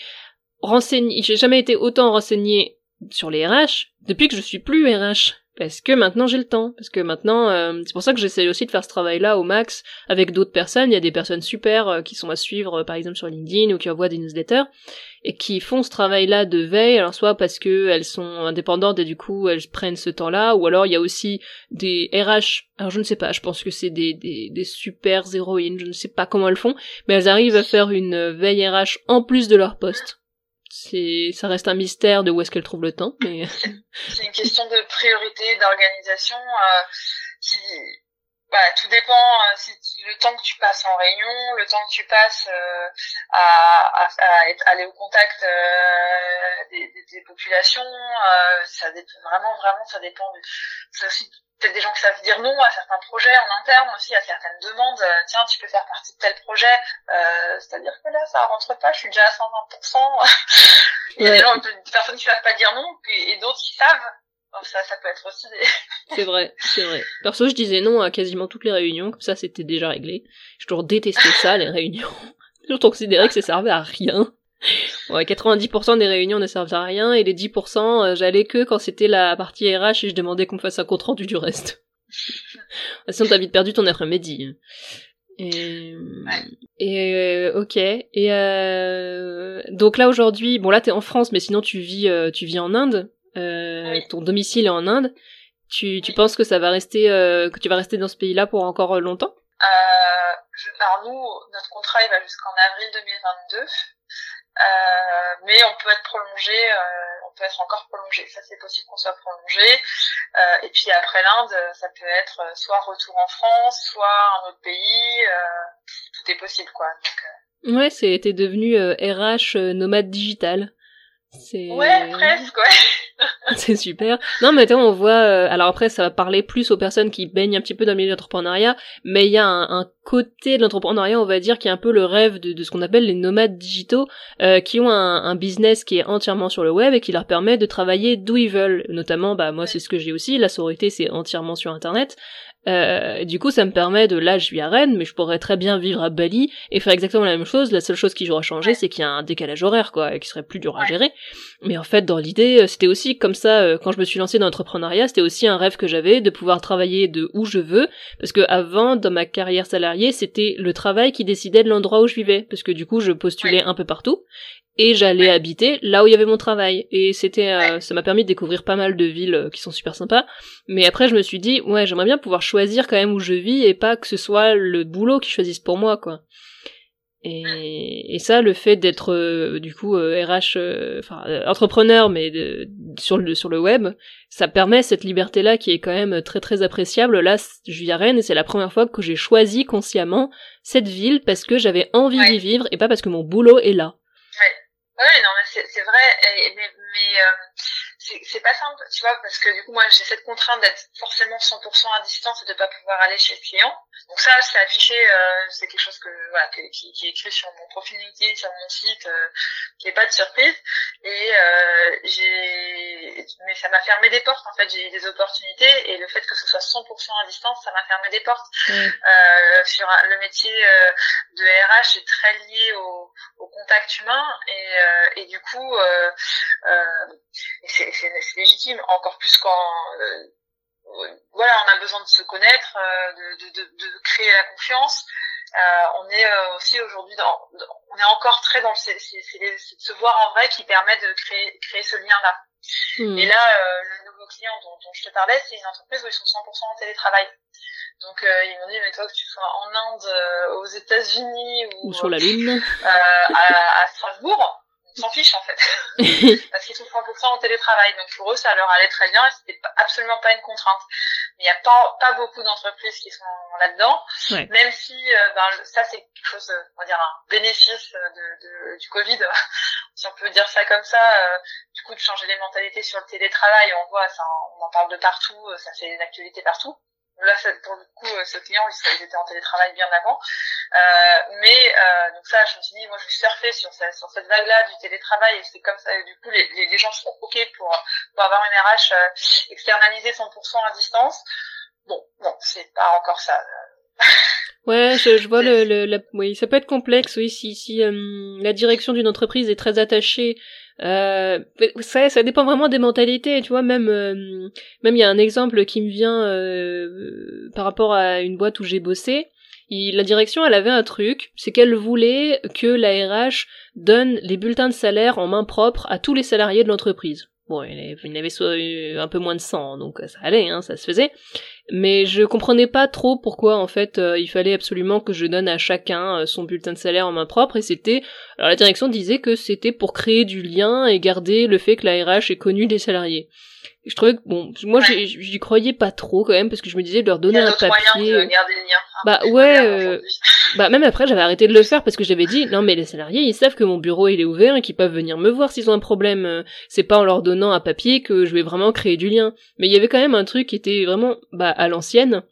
renseigné, j'ai jamais été autant renseigné sur les RH depuis que je suis plus RH. Parce que maintenant j'ai le temps, parce que maintenant euh, c'est pour ça que j'essaie aussi de faire ce travail-là au max avec d'autres personnes. Il y a des personnes super euh, qui sont à suivre, euh, par exemple sur LinkedIn ou qui envoient des newsletters et qui font ce travail-là de veille. Alors soit parce que elles sont indépendantes et du coup elles prennent ce temps-là, ou alors il y a aussi des RH. Alors je ne sais pas, je pense que c'est des, des des super héroïnes. Je ne sais pas comment elles font, mais elles arrivent à faire une veille RH en plus de leur poste c'est ça reste un mystère de où est-ce qu'elle trouve le temps mais
c'est une question de priorité d'organisation euh, qui bah, tout dépend euh, si le temps que tu passes en réunion le temps que tu passes euh, à, à, à, être, aller au contact euh, des, des, des, populations euh, ça dépend vraiment vraiment ça dépend ça aussi peut-être des gens qui savent dire non à certains projets en interne aussi, à certaines demandes. Euh, tiens, tu peux faire partie de tel projet. Euh, C'est-à-dire que là, ça rentre pas, je suis déjà à 120%. Il y a des, gens, des personnes qui savent pas dire non et, d'autres qui savent. Ça, ça peut être aussi des...
c'est vrai, c'est vrai. Perso, je disais non à quasiment toutes les réunions, comme ça c'était déjà réglé. J'ai toujours détesté ça, les réunions. J'ai toujours considéré que ça servait à rien. Ouais, 90% des réunions ne servent à rien et les 10%, euh, j'allais que quand c'était la partie RH et je demandais qu'on me fasse un compte rendu du reste. Sinon t'as vite perdu ton après-midi. Et, et euh, ok. Et euh, donc là aujourd'hui, bon là t'es en France, mais sinon tu vis, euh, tu vis en Inde. Euh, Ton domicile est en Inde. Tu, tu penses que ça va rester, que tu vas rester dans ce pays-là pour encore longtemps?
Je, Alors nous, notre contrat il va jusqu'en avril 2022. Euh, mais on peut être prolongé, euh, on peut être encore prolongé. Ça, c'est possible qu'on soit prolongé. Euh, et puis après l'Inde, ça peut être soit retour en France, soit un autre pays. tout est possible, quoi.
Donc, ouais, c'était devenu RH nomade digital.
Ouais, presque, ouais.
c'est super. Non, mais on voit. Euh, alors après, ça va parler plus aux personnes qui baignent un petit peu dans le milieu de l'entrepreneuriat, mais il y a un, côté de l'entrepreneuriat, on va dire, qui est un peu le rêve de, ce qu'on appelle les nomades digitaux, euh, qui ont un, un, business qui est entièrement sur le web et qui leur permet de travailler d'où ils veulent. Notamment, bah moi, c'est ce que j'ai aussi. La sororité, c'est entièrement sur Internet. Euh, du coup, ça me permet de là, je vis à Rennes, mais je pourrais très bien vivre à Bali et faire exactement la même chose. La seule chose qui j'aurais changé, c'est qu'il y a un décalage horaire, quoi, et qui serait plus dur à gérer. Mais en fait, dans l'idée, euh, c'était aussi comme ça, euh, quand je me suis lancée dans l'entrepreneuriat, c'était aussi un rêve que j'avais de pouvoir travailler de où je veux, parce que avant, dans ma carrière salariée, c'était le travail qui décidait de l'endroit où je vivais, parce que du coup, je postulais un peu partout, et j'allais habiter là où il y avait mon travail. Et c'était euh, ça m'a permis de découvrir pas mal de villes euh, qui sont super sympas. Mais après je me suis dit ouais j'aimerais bien pouvoir choisir quand même où je vis et pas que ce soit le boulot qui choisisse pour moi quoi. Et, et ça le fait d'être euh, du coup RH enfin entrepreneur mais de, sur le sur le web ça permet cette liberté là qui est quand même très très appréciable. Là je vis à Rennes et c'est la première fois que j'ai choisi consciemment cette ville parce que j'avais envie d'y vivre et pas parce que mon boulot est là
oui, non, mais c'est vrai, mais, mais euh, c'est pas simple, tu vois, parce que du coup, moi, j'ai cette contrainte d'être forcément 100% à distance et de pas pouvoir aller chez le client. Donc ça, c'est affiché, euh, c'est quelque chose que voilà, qui, qui, est écrit sur mon profil LinkedIn, sur mon site, euh, qui est pas de surprise. Et euh, j'ai, mais ça m'a fermé des portes. En fait, j'ai eu des opportunités et le fait que ce soit 100% à distance, ça m'a fermé des portes. Euh, sur le métier euh, de RH est très lié au, au contact humain et, et du coup, c'est c'est légitime, encore plus quand voilà, on a besoin de se connaître, de, de, de, créer la confiance. on est aussi aujourd'hui dans, on est encore très dans c'est de se voir en vrai qui permet de créer créer ce lien là. Hmm. Et là, le nouveau client dont, dont je te parlais, c'est une entreprise où ils sont 100% en télétravail. Donc euh, ils m'ont dit mais toi que tu sois en Inde, euh, aux États-Unis ou,
ou, sur la lune,
euh, à, à, Strasbourg, s'en fiche en fait, parce qu'ils sont 100% en télétravail. Donc pour eux ça leur allait très bien et c'était absolument pas une contrainte. Mais il n'y a pas pas beaucoup d'entreprises qui sont là-dedans, même si ben, ça c'est quelque chose, on va dire un bénéfice de, de, du Covid, si on peut dire ça comme ça. du coup de changer les mentalités sur le télétravail, on voit ça, on en parle de partout, ça fait une actualité partout. Là, pour le coup, euh, ce client, ils étaient en télétravail bien avant. Euh, mais euh, donc ça, je me suis dit, moi, je vais surfer sur, cette, sur cette vague-là du télétravail et c'est comme ça. du coup, les, les, gens seront ok pour, pour avoir une RH euh, externalisée 100% à distance. Bon, bon, c'est pas encore ça.
Ouais, je, je vois le, le oui, ça peut être complexe, oui, si si la direction d'une entreprise est très attachée euh, ça, ça dépend vraiment des mentalités, tu vois. Même, euh, même il y a un exemple qui me vient euh, par rapport à une boîte où j'ai bossé. la direction, elle avait un truc, c'est qu'elle voulait que la RH donne les bulletins de salaire en main propre à tous les salariés de l'entreprise. Bon, il y avait soit un peu moins de 100, donc ça allait, hein, ça se faisait mais je comprenais pas trop pourquoi en fait euh, il fallait absolument que je donne à chacun euh, son bulletin de salaire en main propre et c'était alors la direction disait que c'était pour créer du lien et garder le fait que la RH est connue des salariés. Je trouvais que bon moi j'y croyais pas trop quand même parce que je me disais de leur donner un papier.
de garder le lien,
bah ouais bah même après j'avais arrêté de le faire parce que j'avais dit non mais les salariés ils savent que mon bureau il est ouvert et qu'ils peuvent venir me voir s'ils ont un problème euh, c'est pas en leur donnant un papier que je vais vraiment créer du lien mais il y avait quand même un truc qui était vraiment bah à l'ancienne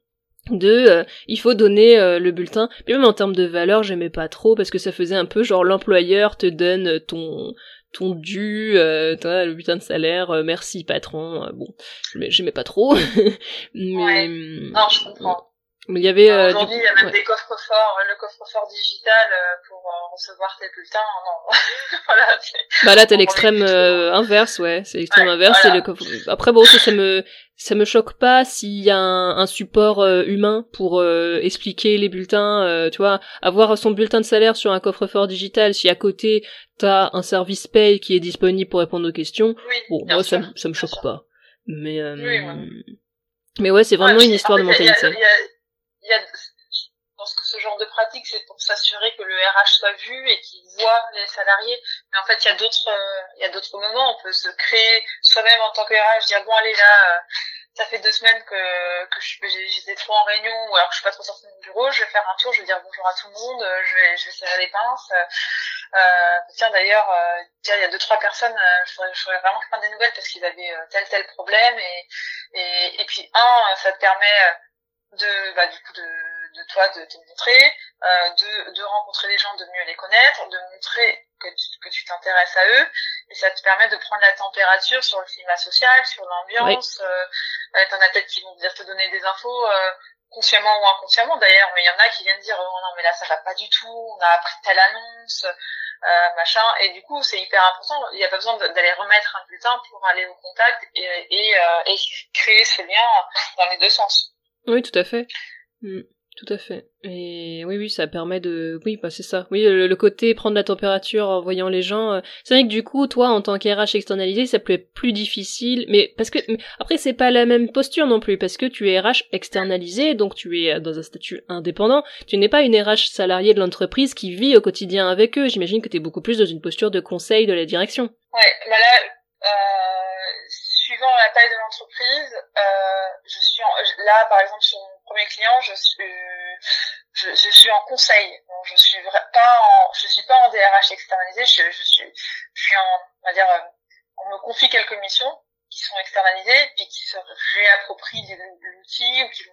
de euh, il faut donner le bulletin puis même en termes de valeur j'aimais pas trop parce que ça faisait un peu genre l'employeur te donne ton ton dû, euh, le bulletin de salaire, euh, merci patron. Euh, bon, j'aimais pas trop.
mais non, je comprends.
Mais il y avait
euh, aujourd'hui il y a même des coffres forts, le coffre-fort digital pour recevoir tes bulletins. Non, voilà.
Bah là t'as l'extrême inverse, ouais, c'est l'extrême inverse. le coffre... Après bon, ça, ça me ça me choque pas s'il y a un, support euh, humain pour euh, expliquer les bulletins, euh, tu vois, avoir son bulletin de salaire sur un coffre-fort digital, si à côté t'as un service pay qui est disponible pour répondre aux questions, bon, moi ça, ça me choque pas. Mais mais ouais, c'est vraiment une histoire de mentalité.
Il y a, je pense que ce genre de pratique, c'est pour s'assurer que le RH soit vu et qu'il voit les salariés. Mais en fait, il y a d'autres, il y a d'autres moments. On peut se créer soi-même en tant que RH, dire bon allez là, ça fait deux semaines que, j'étais trop en réunion ou alors que je suis pas trop sortie de mon bureau, je vais faire un tour, je vais dire bonjour à tout le monde, euh, je vais, serrer les pinces. Euh, tiens d'ailleurs, euh, il y a deux trois personnes, euh, je ferais, vraiment prendre des nouvelles parce qu'ils avaient tel tel problème et et puis un, ça te permet de bah du coup de de toi de te montrer, euh, de, de rencontrer les gens, de mieux les connaître, de montrer que tu, que tu t'intéresses à eux, et ça te permet de prendre la température sur le climat social, sur l'ambiance. Euh, euh, T'en as peut-être qui vont dire te donner des infos euh, consciemment ou inconsciemment d'ailleurs, mais il y en a qui viennent dire oh non mais là ça va pas du tout, on a appris telle annonce, euh, machin, et du coup c'est hyper important. Il n'y a pas besoin d'aller remettre un bulletin pour aller au contact et, et, euh, et créer ce lien dans les deux sens.
Oui, tout à fait. Mm. Tout à fait. Et oui, oui, ça permet de... Oui, bah c'est ça. Oui, le, côté prendre la température en voyant les gens. Euh, c'est vrai que du coup, toi, en tant qu'RH externalisé, ça peut être plus difficile. Mais parce que... Après, c'est pas la même posture non plus, parce que tu es RH externalisé, donc tu es dans un statut indépendant. Tu n'es pas une RH salariée de l'entreprise qui vit au quotidien avec eux. J'imagine que tu es beaucoup plus dans une posture de conseil de la direction.
Ouais, bah là... Euh, suivant la taille de l'entreprise, euh, je suis là par exemple sur mon premier client, je suis je, je suis en conseil, donc je suis pas en je suis pas en DRH externalisé, je, je suis je suis en on va dire euh, on me confie quelques missions qui sont externalisés puis qui se réapproprient l'outil ou qui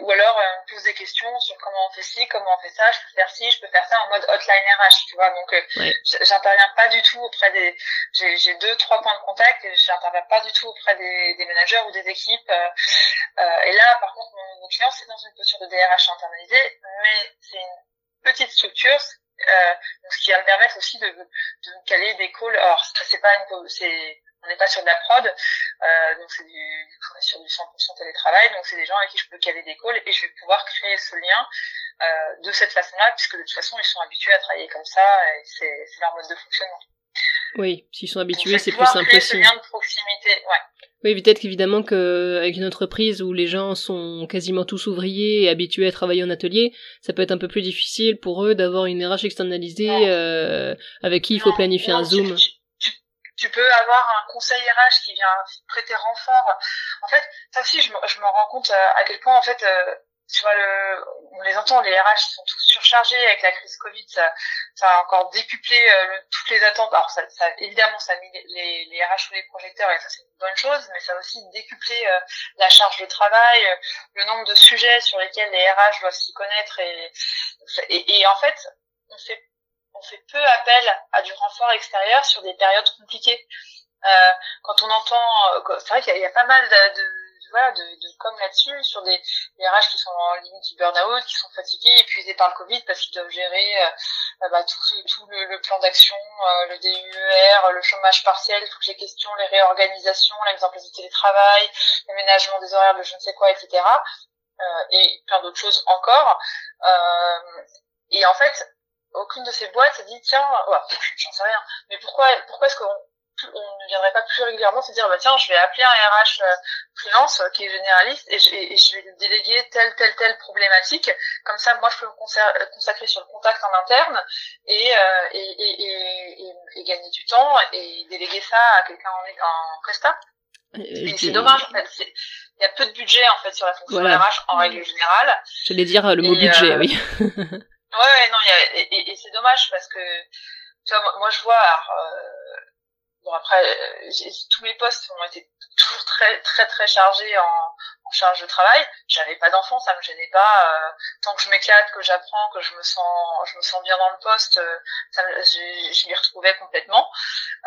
ou alors euh, on pose des questions sur comment on fait ci, comment on fait ça, je peux faire ci, je peux faire ça en mode hotline RH, tu vois. Donc euh, j'interviens pas du tout auprès des j'ai deux trois points de contact et j'interviens pas du tout auprès des, des managers ou des équipes. Euh, euh et là par contre mon, mon client c'est dans une posture de DRH internalisée, mais c'est une petite structure euh, ce qui va me permettre aussi de, de me caler des calls. Alors, c'est pas une, c'est on n'est pas sur de la prod, euh, donc c'est du, on est sur du 100% télétravail, donc c'est des gens avec qui je peux caler des calls et je vais pouvoir créer ce lien euh, de cette façon-là, puisque de toute façon ils sont habitués à travailler comme ça et c'est, c'est leur mode de fonctionnement.
Oui, s'ils sont habitués, c'est plus simple aussi.
lien de proximité, ouais.
Oui, peut-être qu'évidemment qu'avec une entreprise où les gens sont quasiment tous ouvriers et habitués à travailler en atelier, ça peut être un peu plus difficile pour eux d'avoir une RH externalisée euh, avec qui il faut planifier un zoom
tu peux avoir un conseil RH qui vient prêter renfort. En fait, ça aussi, je je me rends compte euh, à quel point, en fait, euh, tu vois, le, on les entend, les RH sont tous surchargés avec la crise Covid, ça, ça a encore décuplé euh, toutes les attentes. Alors, ça, ça, évidemment, ça a mis les, les RH sous les projecteurs et ça, c'est une bonne chose, mais ça a aussi décuplé la charge de travail, le nombre de sujets sur lesquels les RH doivent s'y connaître et, et, et en fait, on fait on fait peu appel à du renfort extérieur sur des périodes compliquées. Euh, quand on entend, euh, c'est vrai qu'il y, a pas mal de, de voilà, de, de com là-dessus, sur des, des RH qui sont en limite du burn-out, qui sont fatigués, épuisés par le Covid parce qu'ils doivent gérer euh, bah, tout, tout le, le plan d'action, euh, le DUER, le chômage partiel, toutes les questions, les réorganisations, la mise en place du télétravail, l'aménagement des horaires de je ne sais quoi, etc. Euh, et plein d'autres choses encore. et en fait, aucune de ces boîtes s'est dit tiens, ouais, j'en sais rien, mais pourquoi pourquoi est-ce qu'on on ne viendrait pas plus régulièrement se dire bah tiens je vais appeler un RH euh, freelance euh, qui est généraliste et je, et je vais lui déléguer telle telle telle problématique. Comme ça moi je peux me consacrer sur le contact en interne et, euh, et, et, et, gagner du temps et déléguer ça à quelqu'un en, en presta. Et c'est dommage en fait. Il y a peu de budget en fait sur la fonction RH en règle générale.
J'allais dire le mot budget oui
Ouais, non, y a, et, c'est dommage parce que tu vois, moi, je vois, euh, bon après, euh, tous mes postes ont été toujours très très très chargés en, charge de travail. J'avais pas d'enfants, ça me gênait pas. Euh, tant que je m'éclate, que j'apprends, que je me sens je me sens bien dans le poste, euh, ça, je, je m'y retrouvais complètement.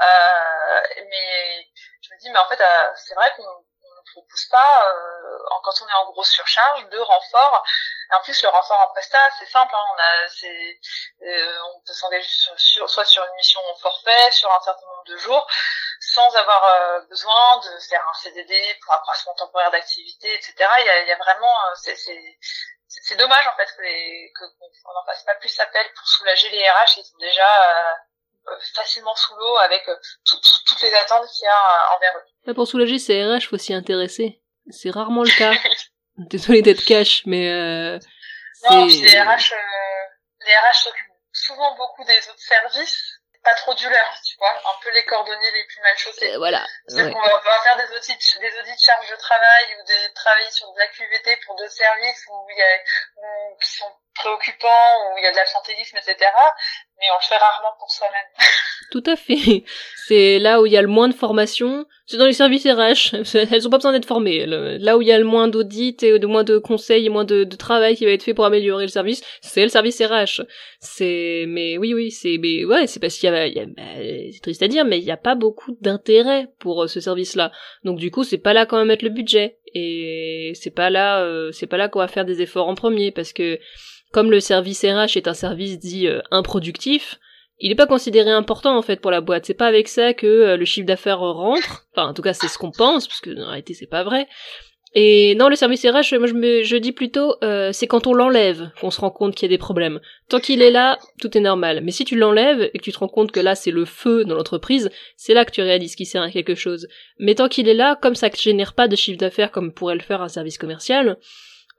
Euh, mais je me dis, mais en fait, c'est vrai qu'on propose pas, euh, quand on est en grosse surcharge, de renfort. en plus, le renfort en presta, c'est simple. Hein, on a, c'est, euh, on peut s'engager sur, soit sur une mission en forfait, sur un certain nombre de jours, sans avoir euh, besoin de faire un CDD pour accroissement temporaire d'activité, etc. Il y a, il y a vraiment, euh, c'est, c'est, dommage en fait que qu'on n'en fasse pas plus appel pour soulager les RH. Ils sont déjà facilement sous l'eau avec toutes les attentes qu'il y a envers eux
pour soulager ces RH, faut s'y intéresser. C'est rarement le cas. Désolé d'être cash, mais euh,
non, les RH, euh, les RH s'occupent souvent beaucoup des autres services, pas trop du leur, tu vois, un peu les cordonniers les plus mal chaussés.
Euh, voilà.
C'est-à-dire qu'on va, faire des audits, des audits de charge de travail ou des travailler sur de la QVT pour deux services où il y a, où, qui sont préoccupants, où il y a de l'absentéisme, etc. Mais on le fait rarement pour soi-même.
Tout à fait. C'est là où il y a le moins de formation. C'est dans les services RH. Elles ont pas besoin d'être formées. Là où il y a le moins d'audits et de moins de conseils et moins de, travail qui va être fait pour améliorer le service, c'est le service RH. C'est, mais oui, oui, c'est, mais ouais, c'est parce qu'il y a, a bah, c'est triste à dire, mais il n'y a pas beaucoup d'intérêt pour euh, ce service-là. Donc du coup, c'est pas là qu'on va mettre le budget. Et c'est pas là, euh, c'est pas là qu'on va faire des efforts en premier parce que comme le service RH est un service dit euh, improductif, il n'est pas considéré important en fait pour la boîte. C'est pas avec ça que euh, le chiffre d'affaires rentre. Enfin, en tout cas, c'est ce qu'on pense, parce que en réalité, c'est pas vrai. Et non, le service RH, moi je, me, je dis plutôt, euh, c'est quand on l'enlève qu'on se rend compte qu'il y a des problèmes. Tant qu'il est là, tout est normal. Mais si tu l'enlèves et que tu te rends compte que là c'est le feu dans l'entreprise, c'est là que tu réalises qu'il sert à quelque chose. Mais tant qu'il est là, comme ça ne génère pas de chiffre d'affaires comme pourrait le faire un service commercial,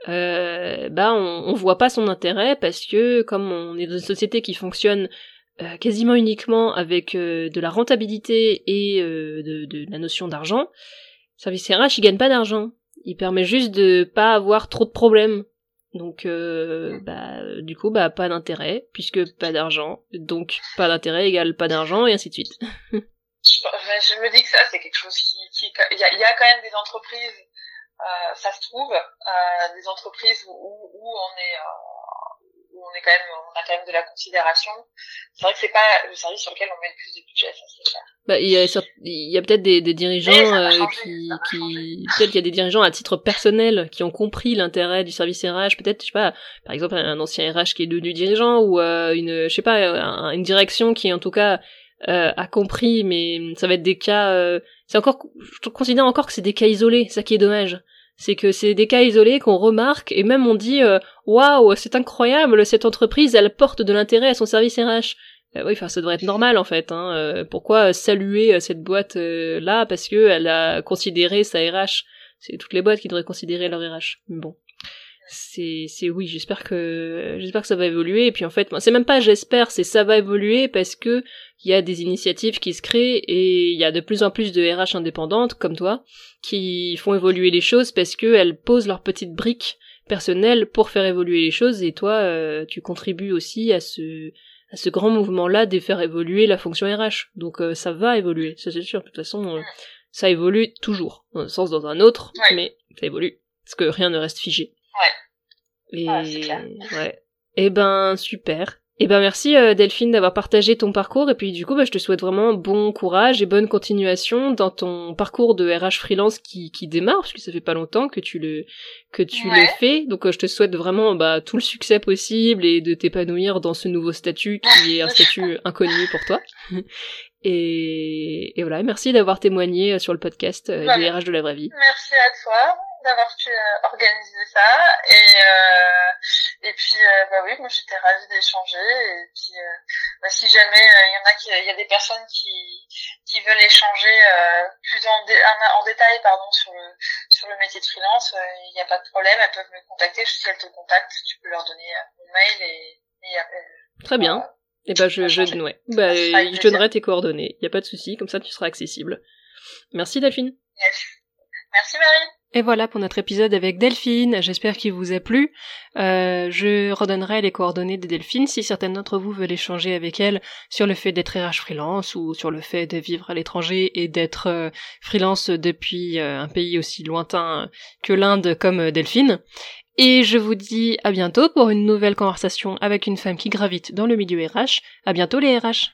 euh, bah on, on voit pas son intérêt parce que comme on est dans une société qui fonctionne euh, quasiment uniquement avec euh, de la rentabilité et euh, de, de, la notion d'argent, service RH il gagne pas d'argent. Il permet juste de pas avoir trop de problèmes. Donc bah du coup bah pas d'intérêt puisque pas d'argent. Donc pas d'intérêt égale pas d'argent et ainsi de suite.
je, me dis que ça c'est quelque chose qui il y a, quand même des entreprises ça se trouve des entreprises où, où on est on est quand même, on a quand même de la considération. C'est vrai que c'est pas le service sur lequel on met le plus de budget, ça c'est clair.
Bah, il y a, il peut-être des, des, dirigeants euh, qui, qui peut-être qu'il y a des dirigeants à titre personnel qui ont compris l'intérêt du service RH. Peut-être, je sais pas, par exemple un ancien RH qui est devenu dirigeant ou euh, une, je sais pas, une direction qui en tout cas a compris, mais ça va être des cas. c'est encore, je considère encore que c'est des cas isolés. Ça qui est dommage c'est que c'est des cas isolés qu'on remarque et même on dit waouh c'est incroyable cette entreprise elle porte de l'intérêt à son service RH euh, oui, enfin, ça devrait être normal en fait. Hein. Euh, pourquoi saluer euh, cette boîte là parce que elle a considéré sa RH C'est toutes les boîtes qui devraient considérer leur RH. Bon, c'est c'est oui. J'espère que j'espère que ça va évoluer. Et puis en fait, c'est même pas j'espère, c'est ça va évoluer parce que il y a des initiatives qui se créent et il y a de plus en plus de RH indépendantes comme toi qui font évoluer les choses parce que elles posent leurs petites briques personnelles pour faire évoluer les choses. Et toi, tu contribues aussi à ce à ce grand mouvement-là de faire évoluer la fonction RH. Donc euh, ça va évoluer, ça c'est sûr. De toute façon, euh, ça évolue toujours, dans un sens dans un autre, mais ça évolue. Parce que rien ne reste figé.
Ouais. Et,
ouais. Eh ben, super. Eh ben merci euh, Delphine d'avoir partagé ton parcours. Et puis du coup bah, je te souhaite vraiment bon courage et bonne continuation dans ton parcours de RH freelance qui, qui démarre parce que ça fait pas longtemps que tu le que tu le fais. Donc euh, je te souhaite vraiment bah, tout le succès possible et de t'épanouir dans ce nouveau statut qui est un statut inconnu pour toi. Et, et voilà merci d'avoir témoigné euh, sur le podcast des RH de la vraie vie.
Merci à toi d'avoir pu organiser ça et et puis, euh, bah oui, moi j'étais ravie d'échanger. Et puis, euh, bah, si jamais euh, il y en a qui, il y a des personnes qui, qui veulent échanger plus en, en, détail, pardon, sur le sur le métier de freelance, il n'y a pas de problème. Elles peuvent me contacter. Si elles te contactent, tu peux leur donner mon mail et, et
Très bien. Et eh ben je je ouais. bah, je donnerai tes coordonnées. Il n'y a pas de souci. Comme ça, tu seras accessible. Merci Delphine.
Merci Marie.
Et voilà pour notre épisode avec Delphine, j'espère qu'il vous a plu. Euh, je redonnerai les coordonnées de Delphine si certains d'entre vous veulent échanger avec elle sur le fait d'être RH freelance ou sur le fait de vivre à l'étranger et d'être euh, freelance depuis euh, un pays aussi lointain que l'Inde comme Delphine. Et je vous dis à bientôt pour une nouvelle conversation avec une femme qui gravite dans le milieu RH. À bientôt les RH.